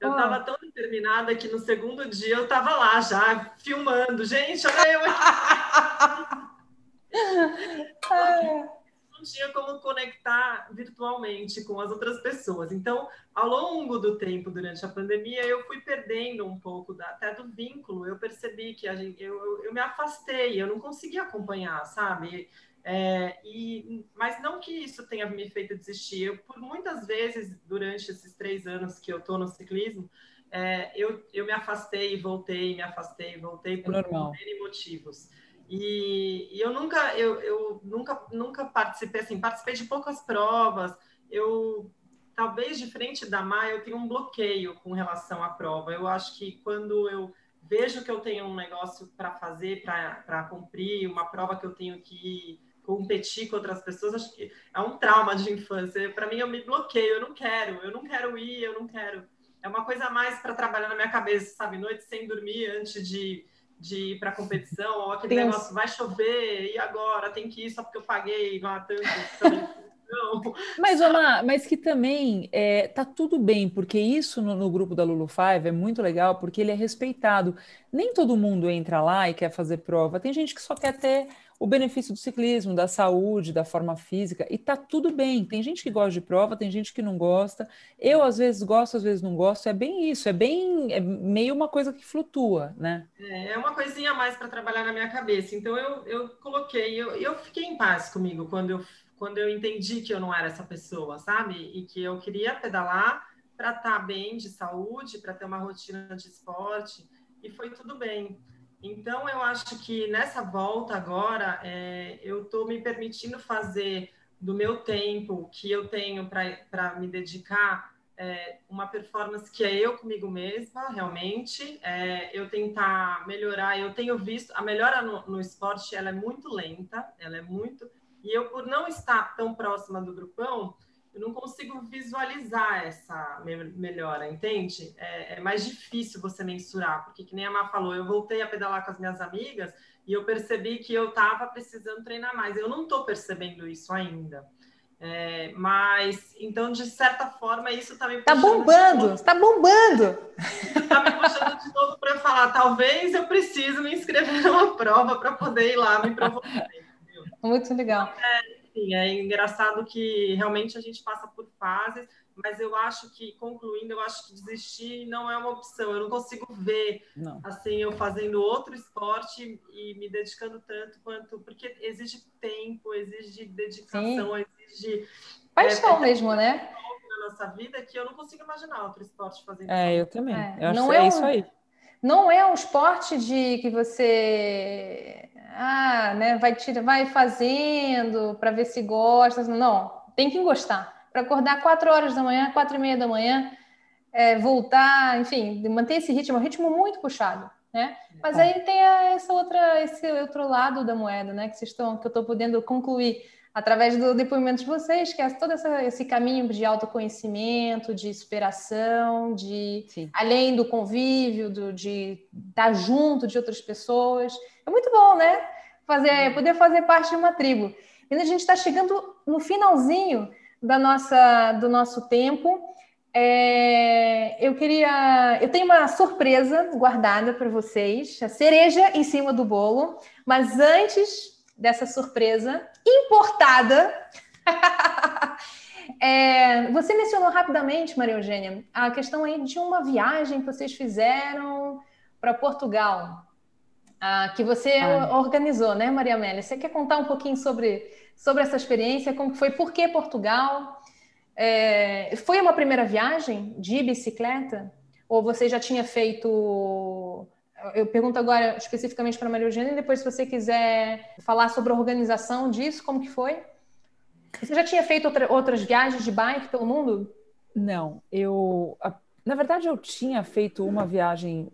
Eu estava ah. tão determinada que no segundo dia eu estava lá já, filmando. Gente, olha eu aqui. não tinha como conectar virtualmente com as outras pessoas. Então, ao longo do tempo, durante a pandemia, eu fui perdendo um pouco da, até do vínculo. Eu percebi que a gente, eu, eu me afastei, eu não conseguia acompanhar, sabe? É, e, mas não que isso tenha me feito desistir. Eu, por muitas vezes, durante esses três anos que eu estou no ciclismo, é, eu, eu me afastei e voltei, me afastei e voltei por, por motivos. E, e, eu nunca, eu, eu nunca, nunca participei, assim, participei de poucas provas. Eu, talvez de frente da Má, eu tenho um bloqueio com relação à prova. Eu acho que quando eu vejo que eu tenho um negócio para fazer, para cumprir, uma prova que eu tenho que competir com outras pessoas, acho que é um trauma de infância. Para mim, eu me bloqueio, eu não quero, eu não quero ir, eu não quero. É uma coisa mais para trabalhar na minha cabeça, sabe? Noite sem dormir antes de, de ir para competição, ou aquele Deus. negócio, vai chover, e agora? Tem que ir só porque eu paguei lá tanto. Mas, Omar, mas que também é, tá tudo bem, porque isso no, no, grupo da Lulu Five é muito legal, porque ele é respeitado. Nem todo mundo entra lá e quer fazer prova. Tem gente que só quer ter o benefício do ciclismo, da saúde, da forma física, e tá tudo bem. Tem gente que gosta de prova, tem gente que não gosta. Eu, às vezes, gosto, às vezes não gosto. É bem isso, é bem é meio uma coisa que flutua, né? É, é uma coisinha a mais para trabalhar na minha cabeça. Então eu, eu coloquei, eu, eu fiquei em paz comigo quando eu quando eu entendi que eu não era essa pessoa, sabe? E que eu queria pedalar para estar tá bem de saúde, para ter uma rotina de esporte, e foi tudo bem. Então, eu acho que nessa volta agora, é, eu estou me permitindo fazer do meu tempo que eu tenho para me dedicar é, uma performance que é eu comigo mesma, realmente. É, eu tentar melhorar, eu tenho visto, a melhora no, no esporte, ela é muito lenta, ela é muito e eu, por não estar tão próxima do grupão, eu não consigo visualizar essa melhora, entende? É, é, mais difícil você mensurar, porque, que nem a Má falou, eu voltei a pedalar com as minhas amigas e eu percebi que eu estava precisando treinar mais. Eu não estou percebendo isso ainda. É, mas, então, de certa forma, isso está me Tá bombando, está bombando! Está me puxando de novo para falar, talvez eu precise me inscrever numa prova para poder ir lá me provocar. Muito legal. É, sim, é engraçado que realmente a gente passa por fases, mas eu acho que, concluindo, eu acho que desistir não é uma opção. Eu não consigo ver, não. assim, eu fazendo outro esporte e me dedicando tanto quanto... Porque exige tempo, exige dedicação, sim. exige... Paixão é, mesmo, né? Na nossa vida que eu não consigo imaginar outro esporte fazendo É, eu também. É. Eu acho não é, é isso aí. Não é um esporte de que você ah, né, vai, tira, vai fazendo para ver se gosta. Não, tem que gostar. Para acordar quatro horas da manhã, quatro e meia da manhã, é, voltar, enfim, manter esse ritmo, é um ritmo muito puxado, né? Mas é. aí tem essa outra, esse outro lado da moeda, né? Que vocês estão, que eu estou podendo concluir através do depoimento de vocês, que é todo essa, esse caminho de autoconhecimento, de superação, de Sim. além do convívio, do, de estar junto de outras pessoas. É muito bom, né? Fazer, poder fazer parte de uma tribo. E a gente está chegando no finalzinho da nossa, do nosso tempo. É, eu queria. Eu tenho uma surpresa guardada para vocês, a cereja em cima do bolo, mas antes dessa surpresa importada. é, você mencionou rapidamente, Maria Eugênia, a questão aí de uma viagem que vocês fizeram para Portugal, ah, que você Ai. organizou, né, Maria Amélia? Você quer contar um pouquinho sobre, sobre essa experiência, como foi, por que Portugal? É, foi uma primeira viagem de bicicleta? Ou você já tinha feito eu pergunto agora especificamente para Maria Eugênia, e depois, se você quiser falar sobre a organização disso, como que foi? Você já tinha feito outra, outras viagens de bike pelo mundo? Não, eu. Na verdade, eu tinha feito uma viagem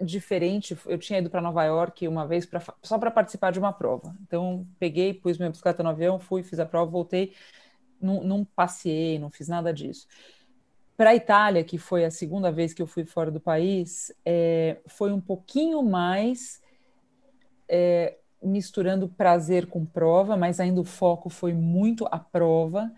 diferente. Eu tinha ido para Nova York uma vez pra, só para participar de uma prova. Então, peguei, pus minha bicicleta no avião, fui, fiz a prova, voltei. Não, não passei, não fiz nada disso. Para a Itália, que foi a segunda vez que eu fui fora do país, é, foi um pouquinho mais é, misturando prazer com prova, mas ainda o foco foi muito a prova,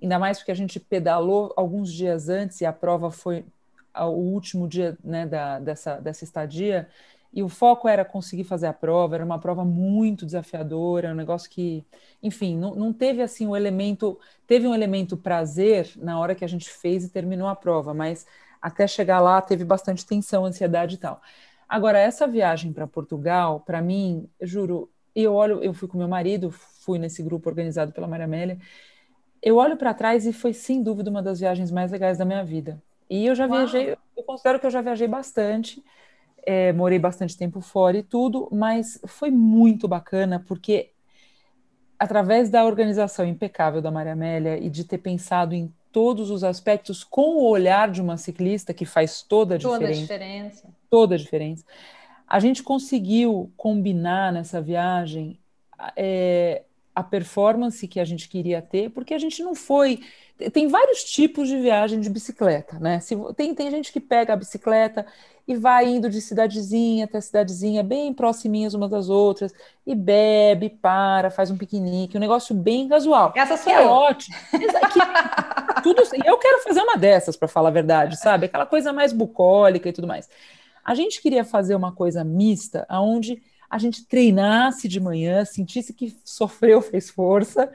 ainda mais porque a gente pedalou alguns dias antes e a prova foi o último dia né, da, dessa, dessa estadia. E o foco era conseguir fazer a prova, era uma prova muito desafiadora, um negócio que, enfim, não, não teve assim o um elemento, teve um elemento prazer na hora que a gente fez e terminou a prova, mas até chegar lá teve bastante tensão, ansiedade e tal. Agora, essa viagem para Portugal, para mim, juro, eu olho, eu fui com meu marido, fui nesse grupo organizado pela Maria Amélia, eu olho para trás e foi sem dúvida uma das viagens mais legais da minha vida. E eu já Uau. viajei, eu considero que eu já viajei bastante é, morei bastante tempo fora e tudo, mas foi muito bacana porque através da organização impecável da Maria Amélia e de ter pensado em todos os aspectos com o olhar de uma ciclista que faz toda a diferença. Toda a diferença. Toda a diferença. a gente conseguiu combinar nessa viagem é, a performance que a gente queria ter, porque a gente não foi. Tem vários tipos de viagem de bicicleta, né? Se, tem, tem gente que pega a bicicleta e vai indo de cidadezinha até cidadezinha, bem proximinhas umas das outras, e bebe, para, faz um piquenique, um negócio bem casual. Essa sou é eu. ótimo. Que, tudo, eu quero fazer uma dessas, para falar a verdade, sabe? Aquela coisa mais bucólica e tudo mais. A gente queria fazer uma coisa mista, onde a gente treinasse de manhã, sentisse que sofreu, fez força.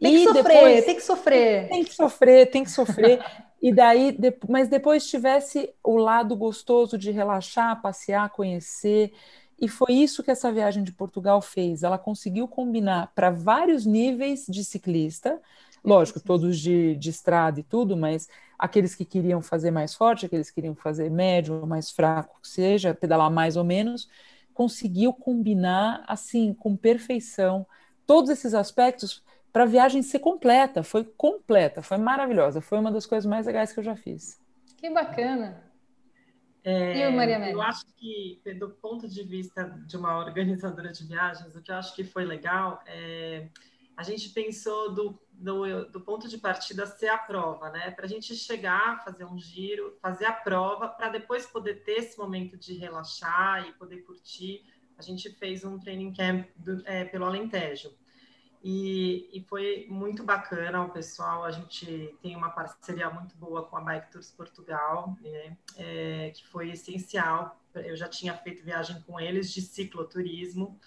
Tem que sofrer, depois, tem que sofrer. Tem que sofrer, tem que sofrer. E daí, de, mas depois tivesse o lado gostoso de relaxar, passear, conhecer. E foi isso que essa viagem de Portugal fez. Ela conseguiu combinar para vários níveis de ciclista, lógico, todos de, de estrada e tudo, mas aqueles que queriam fazer mais forte, aqueles que queriam fazer médio, mais fraco, que seja, pedalar mais ou menos, conseguiu combinar assim com perfeição todos esses aspectos para a viagem ser completa. Foi completa, foi maravilhosa. Foi uma das coisas mais legais que eu já fiz. Que bacana. É, e o Maria Amélia? Eu acho que, do ponto de vista de uma organizadora de viagens, o que eu acho que foi legal é a gente pensou do, do, do ponto de partida ser a prova, né? Para a gente chegar, fazer um giro, fazer a prova, para depois poder ter esse momento de relaxar e poder curtir. A gente fez um training camp do, é, pelo Alentejo. E, e, foi muito bacana o pessoal. A gente tem uma parceria muito boa com a Bike Tours Portugal, né? é, que foi essencial. Eu já tinha feito viagem com eles de cicloturismo.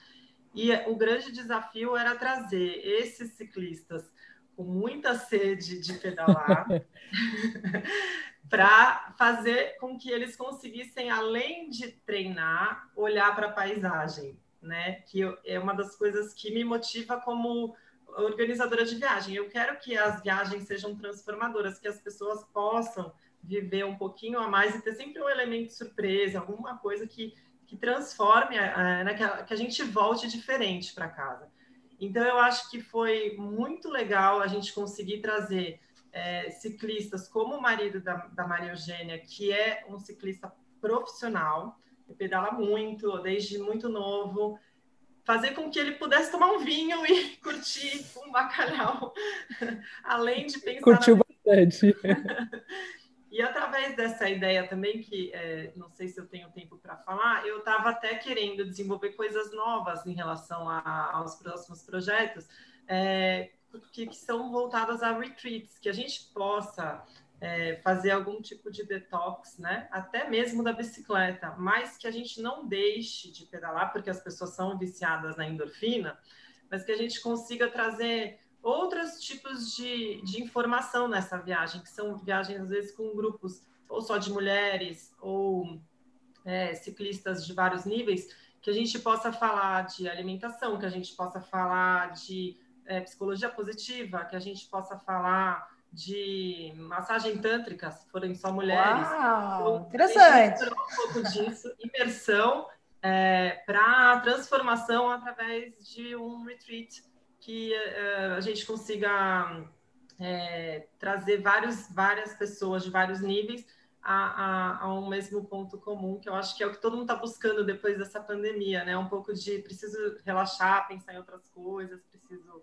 E o grande desafio era trazer esses ciclistas com muita sede de pedalar para fazer com que eles conseguissem, além de treinar, olhar para a paisagem né? Que é uma das coisas que me motiva como organizadora de viagem. Eu quero que as viagens sejam transformadoras, que as pessoas possam viver um pouquinho a mais e ter sempre um elemento de surpresa, alguma coisa que, que transforme, né, que, a, que a gente volte diferente para casa. Então, eu acho que foi muito legal a gente conseguir trazer é, ciclistas como o marido da, da Maria Eugênia, que é um ciclista profissional, pedala muito, desde muito novo, fazer com que ele pudesse tomar um vinho e curtir um bacalhau, além de pensar. Curtiu na... bastante. e através dessa ideia também, que é, não sei se eu tenho tempo para falar, eu estava até querendo desenvolver coisas novas em relação a, aos próximos projetos, é, que, que são voltadas a retreats, que a gente possa é, fazer algum tipo de detox, né? Até mesmo da bicicleta, mas que a gente não deixe de pedalar, porque as pessoas são viciadas na endorfina, mas que a gente consiga trazer outros tipos de, de informação nessa viagem, que são viagens, às vezes, com grupos ou só de mulheres ou é, ciclistas de vários níveis, que a gente possa falar de alimentação, que a gente possa falar de é, psicologia positiva, que a gente possa falar de massagem tântrica, se forem só mulheres. Uau, então, interessante. um pouco disso, imersão é, para transformação através de um retreat que é, a gente consiga é, trazer vários, várias pessoas de vários níveis a, a, a, um mesmo ponto comum, que eu acho que é o que todo mundo está buscando depois dessa pandemia, né? Um pouco de preciso relaxar, pensar em outras coisas, preciso.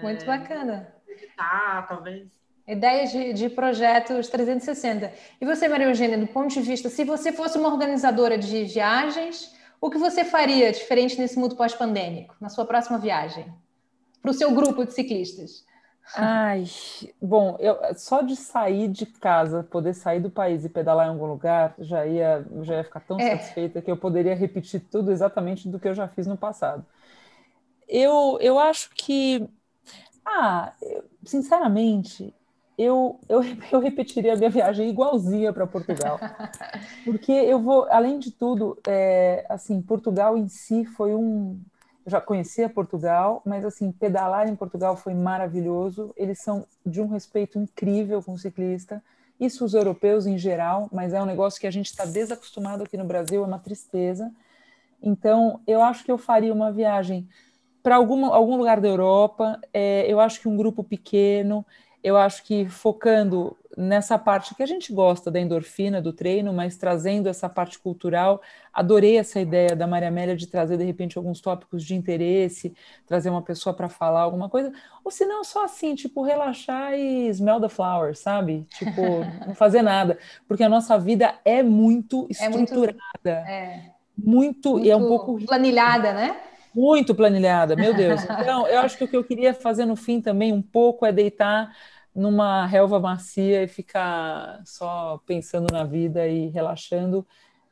Muito é, bacana. Meditar, talvez. Ideias de, de, projetos 360. E você, Maria Eugênia, do ponto de vista, se você fosse uma organizadora de viagens, o que você faria diferente nesse mundo pós-pandêmico, na sua próxima viagem? Para o seu grupo de ciclistas? Ai, bom, eu, só de sair de casa, poder sair do país e pedalar em algum lugar, já ia, já ia ficar tão é. satisfeita que eu poderia repetir tudo exatamente do que eu já fiz no passado. Eu, eu acho que, ah, eu, sinceramente, eu, eu, eu repetiria a minha viagem igualzinha para Portugal. Porque eu vou, além de tudo, é, assim, Portugal em si foi um. Já conhecia Portugal, mas assim, pedalar em Portugal foi maravilhoso. Eles são de um respeito incrível com o ciclista. Isso os europeus em geral, mas é um negócio que a gente está desacostumado aqui no Brasil, é uma tristeza. Então, eu acho que eu faria uma viagem para algum lugar da Europa. É, eu acho que um grupo pequeno eu acho que focando nessa parte que a gente gosta da endorfina do treino, mas trazendo essa parte cultural, adorei essa ideia da Maria Amélia de trazer de repente alguns tópicos de interesse, trazer uma pessoa para falar alguma coisa, ou se não só assim, tipo relaxar e smell the flowers, sabe? Tipo, não fazer nada, porque a nossa vida é muito estruturada. É muito, muito, muito e é um pouco planilhada, né? Muito planilhada, meu Deus. Então, eu acho que o que eu queria fazer no fim também um pouco é deitar numa relva macia e ficar só pensando na vida e relaxando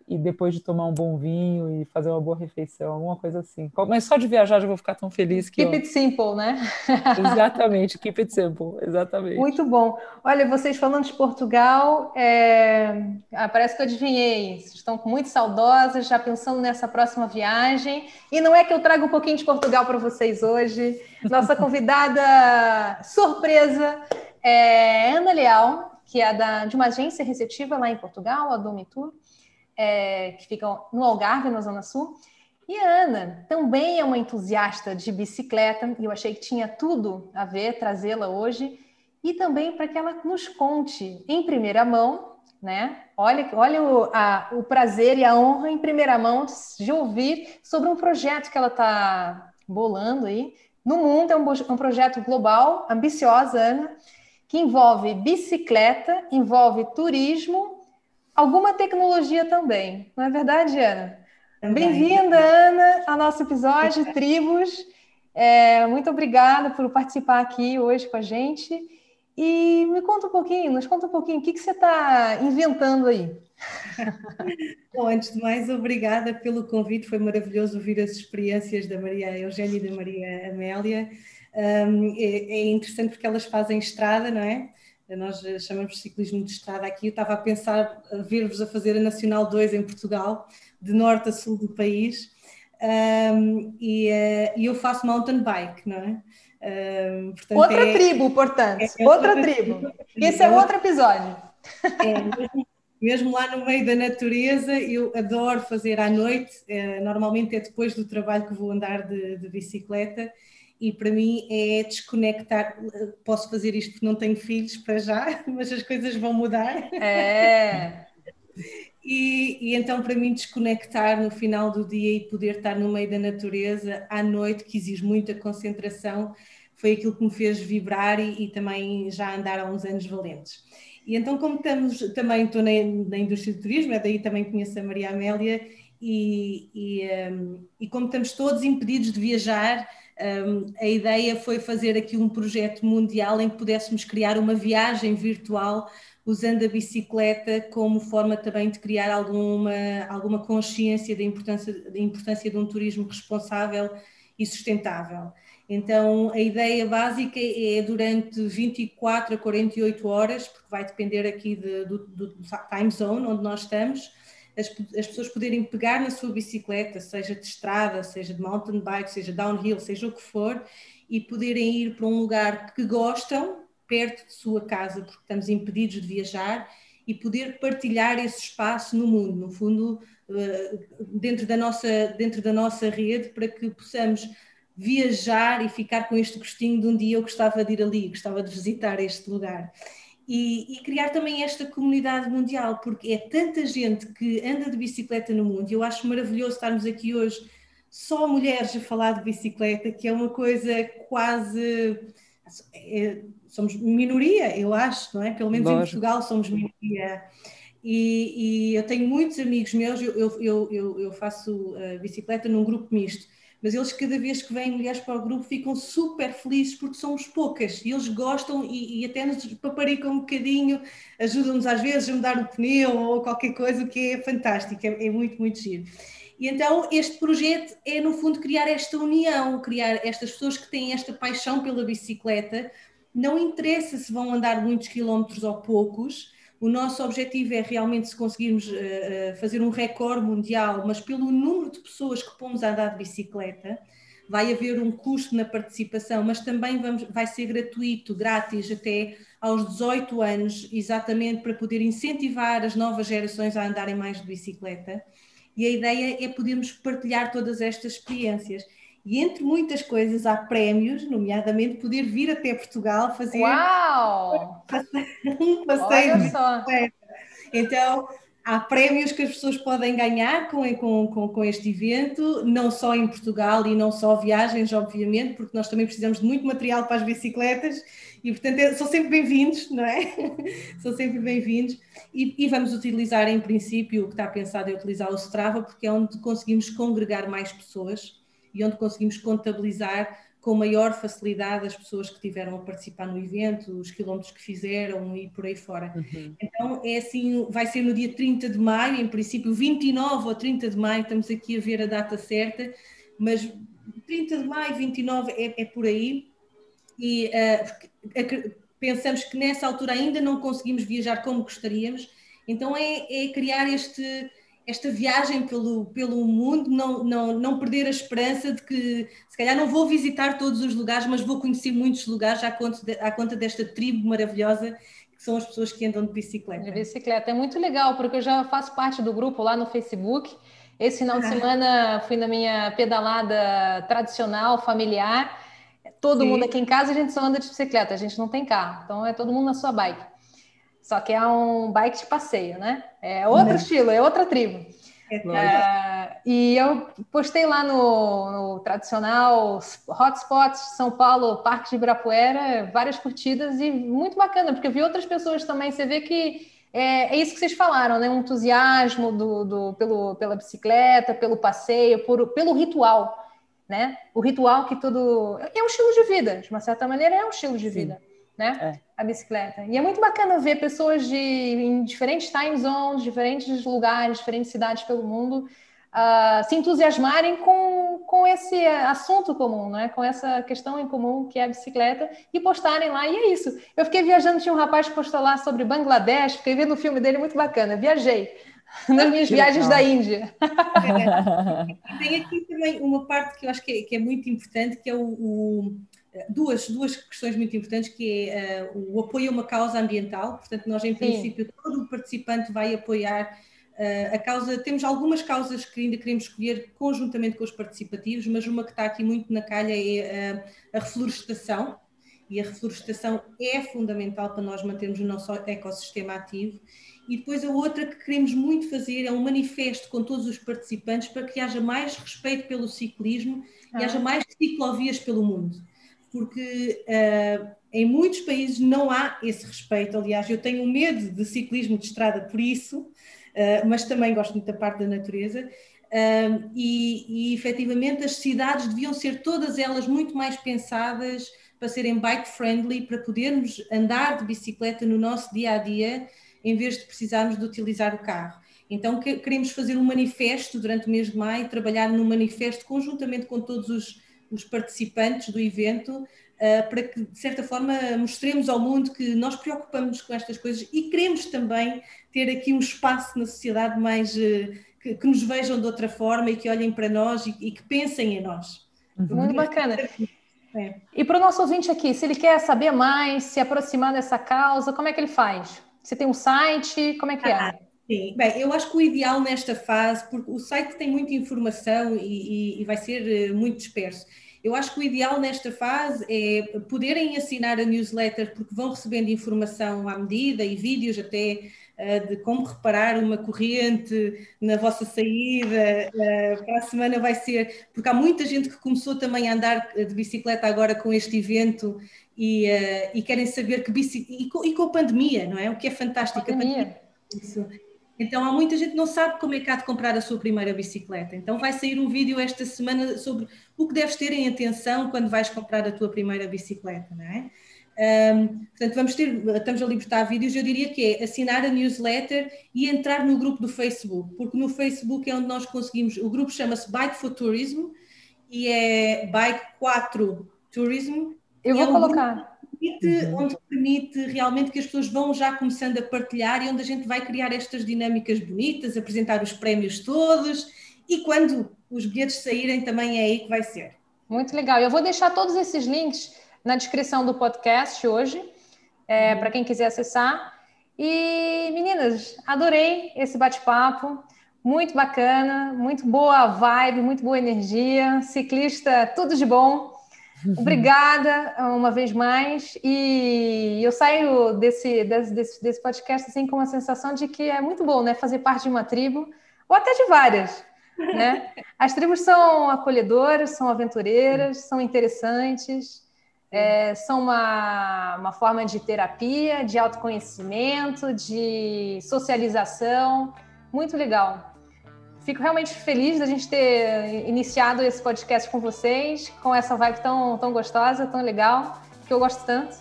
e depois de tomar um bom vinho e fazer uma boa refeição, alguma coisa assim. Mas só de viajar já vou ficar tão feliz que. Keep eu... it simple, né? exatamente, keep it simple, exatamente. Muito bom. Olha, vocês falando de Portugal, é... ah, parece que eu adivinhei. Vocês estão muito saudosas, já pensando nessa próxima viagem. E não é que eu trago um pouquinho de Portugal para vocês hoje. Nossa convidada surpresa é Ana Leal, que é da, de uma agência receptiva lá em Portugal, a Domitur é, que ficam no Algarve, na Zona Sul. E a Ana também é uma entusiasta de bicicleta, e eu achei que tinha tudo a ver trazê-la hoje, e também para que ela nos conte em primeira mão, né? Olha, olha o, a, o prazer e a honra em primeira mão de ouvir sobre um projeto que ela está bolando aí. No mundo, é um, um projeto global, ambiciosa, Ana, que envolve bicicleta, envolve turismo alguma tecnologia também. Não é verdade, Ana? Bem-vinda, Ana, ao nosso episódio Tribos. É, muito obrigada por participar aqui hoje com a gente. E me conta um pouquinho, nos conta um pouquinho, o que, que você está inventando aí? Bom, antes de mais, obrigada pelo convite, foi maravilhoso ouvir as experiências da Maria Eugênia e da Maria Amélia. Um, é, é, interessante porque elas fazem estrada, não é? Nós chamamos de ciclismo de estrada aqui. Eu estava a pensar ver-vos a fazer a Nacional 2 em Portugal, de norte a sul do país, um, e, uh, eu faço mountain bike, não é? Um, portanto, outra é, tribo, portanto, é, é outra, outra, tribo. tribo. Esse é outro episódio. É, mesmo, mesmo, lá no meio da natureza, eu adoro fazer à noite, uh, normalmente é depois do trabalho que vou andar de, de bicicleta e para mim é desconectar. Posso fazer isto porque não tenho filhos para já, mas as coisas vão mudar. É. E, e, então, para mim, desconectar no final do dia e poder estar no meio da natureza à noite, que exige muita concentração, foi aquilo que me fez vibrar e, e também já andar há uns anos valentes. E então, como estamos, também estou na, na indústria do turismo, é daí também conheço a Maria Amélia, e, e, um, e como estamos todos impedidos de viajar, um, a ideia foi fazer aqui um projeto mundial em que pudéssemos criar uma viagem virtual usando a bicicleta como forma também de criar alguma, alguma consciência da importância, da importância de um turismo responsável e sustentável. Então, a ideia básica é durante 24 a 48 horas, porque vai depender aqui de, do, do time zone onde nós estamos, as, as, pessoas poderem pegar na sua bicicleta, seja de estrada, seja de mountain bike, seja downhill, seja o que for, e poderem ir para um lugar que gostam, perto de sua casa, porque estamos impedidos de viajar, e poder partilhar esse espaço no mundo, no fundo, eh, dentro da nossa, dentro da nossa rede, para que possamos viajar e ficar com este gostinho de um dia eu gostava de ir ali, gostava de visitar este lugar e, e, criar também esta comunidade mundial, porque é tanta gente que anda de bicicleta no mundo, e eu acho maravilhoso estarmos aqui hoje só mulheres a falar de bicicleta, que é uma coisa quase. É, somos minoria, eu acho, não é? Pelo menos Lógico. em Portugal somos minoria. E, e, eu tenho muitos amigos meus, eu, eu, eu, eu faço uh, bicicleta num grupo misto mas eles cada vez que vêm mulheres para o grupo ficam super felizes porque somos poucas e eles gostam e, e até nos paparicam um bocadinho, ajudam-nos às vezes a mudar o pneu ou qualquer coisa, o que é fantástico, é, é muito, muito giro. E então este projeto é no fundo criar esta união, criar estas pessoas que têm esta paixão pela bicicleta, não interessa se vão andar muitos quilómetros ou poucos, o nosso objetivo é realmente se conseguirmos uh, fazer um recorde mundial, mas pelo número de pessoas que pomos a andar de bicicleta, vai haver um custo na participação, mas também vamos, vai ser gratuito, grátis até aos 18 anos, exatamente para poder incentivar as novas gerações a andarem mais de bicicleta. E a ideia é podermos partilhar todas estas experiências. E entre muitas coisas há prémios, nomeadamente poder vir até Portugal fazer Uau! um passeio. Olha só. Então, há prémios que as pessoas podem ganhar com, com, com, este evento, não só em Portugal e não só viagens, obviamente, porque nós também precisamos de muito material para as bicicletas e, portanto, é, são sempre bem-vindos, não é? são sempre bem-vindos. E, e, vamos utilizar, em princípio, o que está pensado é utilizar o Strava, porque é onde conseguimos congregar mais pessoas e onde conseguimos contabilizar com maior facilidade as pessoas que tiveram a participar no evento, os quilómetros que fizeram e por aí fora. Uhum. Então é assim, vai ser no dia 30 de maio, em princípio 29 ou 30 de maio, estamos aqui a ver a data certa, mas 30 de maio, 29 é, é por aí, e uh, pensamos que nessa altura ainda não conseguimos viajar como gostaríamos, então é, é criar este esta viagem pelo, pelo mundo, não, não, não perder a esperança de que, se calhar, não vou visitar todos os lugares, mas vou conhecer muitos lugares à conta, de, à conta desta tribo maravilhosa que são as pessoas que andam de bicicleta. De bicicleta. É muito legal, porque eu já faço parte do grupo lá no Facebook. Esse final de ah. semana fui na minha pedalada tradicional, familiar. Todo Sim. mundo aqui em casa, a gente só anda de bicicleta, a gente não tem carro. Então é todo mundo na sua bike. Só que é um bike de passeio, né? É outro né? estilo, é outra tribo. É, é e eu postei lá no, no, tradicional Hotspots São Paulo, Parque de Ibirapuera, várias curtidas e muito bacana, porque eu vi outras pessoas também. Você vê que é, é isso que vocês falaram, né? Um entusiasmo do, do, pelo, pela bicicleta, pelo passeio, por, pelo ritual, né? O ritual que tudo. É um estilo de vida, de uma certa maneira, é um estilo de vida né? É. A bicicleta. E é muito bacana ver pessoas de em diferentes time zones, diferentes lugares, diferentes cidades pelo mundo uh, se entusiasmarem com, com esse assunto comum, né? Com essa questão em comum que é a bicicleta e postarem lá. E é isso. Eu fiquei viajando, tinha um rapaz que postou lá sobre Bangladesh, fiquei vendo o filme dele, muito bacana. Viajei nas minhas que viagens legal. da Índia. É. Tem aqui também uma parte que eu acho que é, que é muito importante, que é o, o duas, duas questões muito importantes, que é uh, o apoio a uma causa ambiental, portanto nós em princípio Sim. todo o participante vai apoiar uh, a causa, temos algumas causas que ainda queremos escolher conjuntamente com os participativos, mas uma que está aqui muito na calha é uh, a reflorestação, e a reflorestação é fundamental para nós mantermos o nosso ecossistema ativo, e depois a outra que queremos muito fazer é um manifesto com todos os participantes para que haja mais respeito pelo ciclismo ah. e haja mais ciclovias pelo mundo porque uh, em muitos países não há esse respeito. Aliás, eu tenho medo de ciclismo de estrada por isso, uh, mas também gosto muito da parte da natureza. Uh, e, e efetivamente as cidades deviam ser todas elas muito mais pensadas para serem bike friendly, para podermos andar de bicicleta no nosso dia a dia, em vez de precisarmos de utilizar o carro. Então queremos fazer um manifesto durante o mês de maio, trabalhar num manifesto conjuntamente com todos os os participantes do evento, uh, para que, de certa forma, mostremos ao mundo que nós preocupamos com estas coisas e queremos também ter aqui um espaço na sociedade mais. Uh, que, que, nos vejam de outra forma e que olhem para nós e, e que pensem em nós. Uhum. Muito bacana. É. E para o nosso ouvinte aqui, se ele quer saber mais, se aproximar dessa causa, como é que ele faz? Você tem um site? Como é que é? ah, é? Sim, bem, eu acho que o ideal nesta fase, porque o site tem muita informação e, e, e, vai ser eh, muito disperso. Eu acho que o ideal nesta fase é poderem assinar a newsletter, porque vão recebendo informação à medida e vídeos até uh, de como reparar uma corrente na vossa saída. Uh, para a semana vai ser, porque há muita gente que começou também a andar de bicicleta agora com este evento e, e querem saber que bicicleta. E com, e com, a pandemia, não é? O que é fantástico. A pandemia. A pandemia isso então há muita gente que não sabe como é que há de comprar a sua primeira bicicleta. Então vai sair um vídeo esta semana sobre o que deves ter em atenção quando vais comprar a tua primeira bicicleta, não é? Um, portanto, vamos ter, estamos a libertar vídeos, eu diria que é assinar a newsletter e entrar no grupo do Facebook, porque no Facebook é onde nós conseguimos, o grupo chama-se Bike for Tourism e é Bike 4 Tourism. Eu vou é um colocar permite, uhum. onde permite realmente que as pessoas vão já começando a partilhar e onde a gente vai criar estas dinâmicas bonitas, apresentar os prémios todos e quando os bilhetes saírem também é aí que vai ser. Muito legal. Eu vou deixar todos esses links na descrição do podcast hoje, é, uhum. para quem quiser acessar. E meninas, adorei esse bate-papo. Muito bacana, muito boa vibe, muito boa energia. Ciclista, tudo de bom. Obrigada uma vez mais. E eu saio desse, desse, desse podcast assim, com uma sensação de que é muito bom né, fazer parte de uma tribo, ou até de várias. Né? As tribos são acolhedoras, são aventureiras, são interessantes, é, são uma, uma forma de terapia, de autoconhecimento, de socialização. Muito legal. Fico realmente feliz da gente ter iniciado esse podcast com vocês, com essa vibe tão, tão gostosa, tão legal, que eu gosto tanto.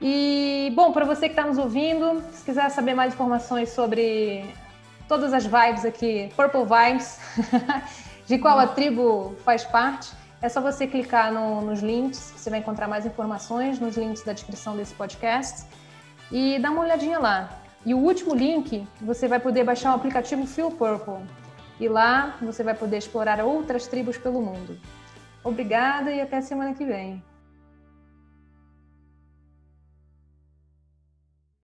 E, bom, para você que está nos ouvindo, se quiser saber mais informações sobre todas as vibes aqui, Purple Vibes, de qual a tribo faz parte, é só você clicar no, nos links, você vai encontrar mais informações nos links da descrição desse podcast e dá uma olhadinha lá. E o último link, você vai poder baixar o aplicativo Feel Purple e lá você vai poder explorar outras tribos pelo mundo. Obrigada e até semana que vem.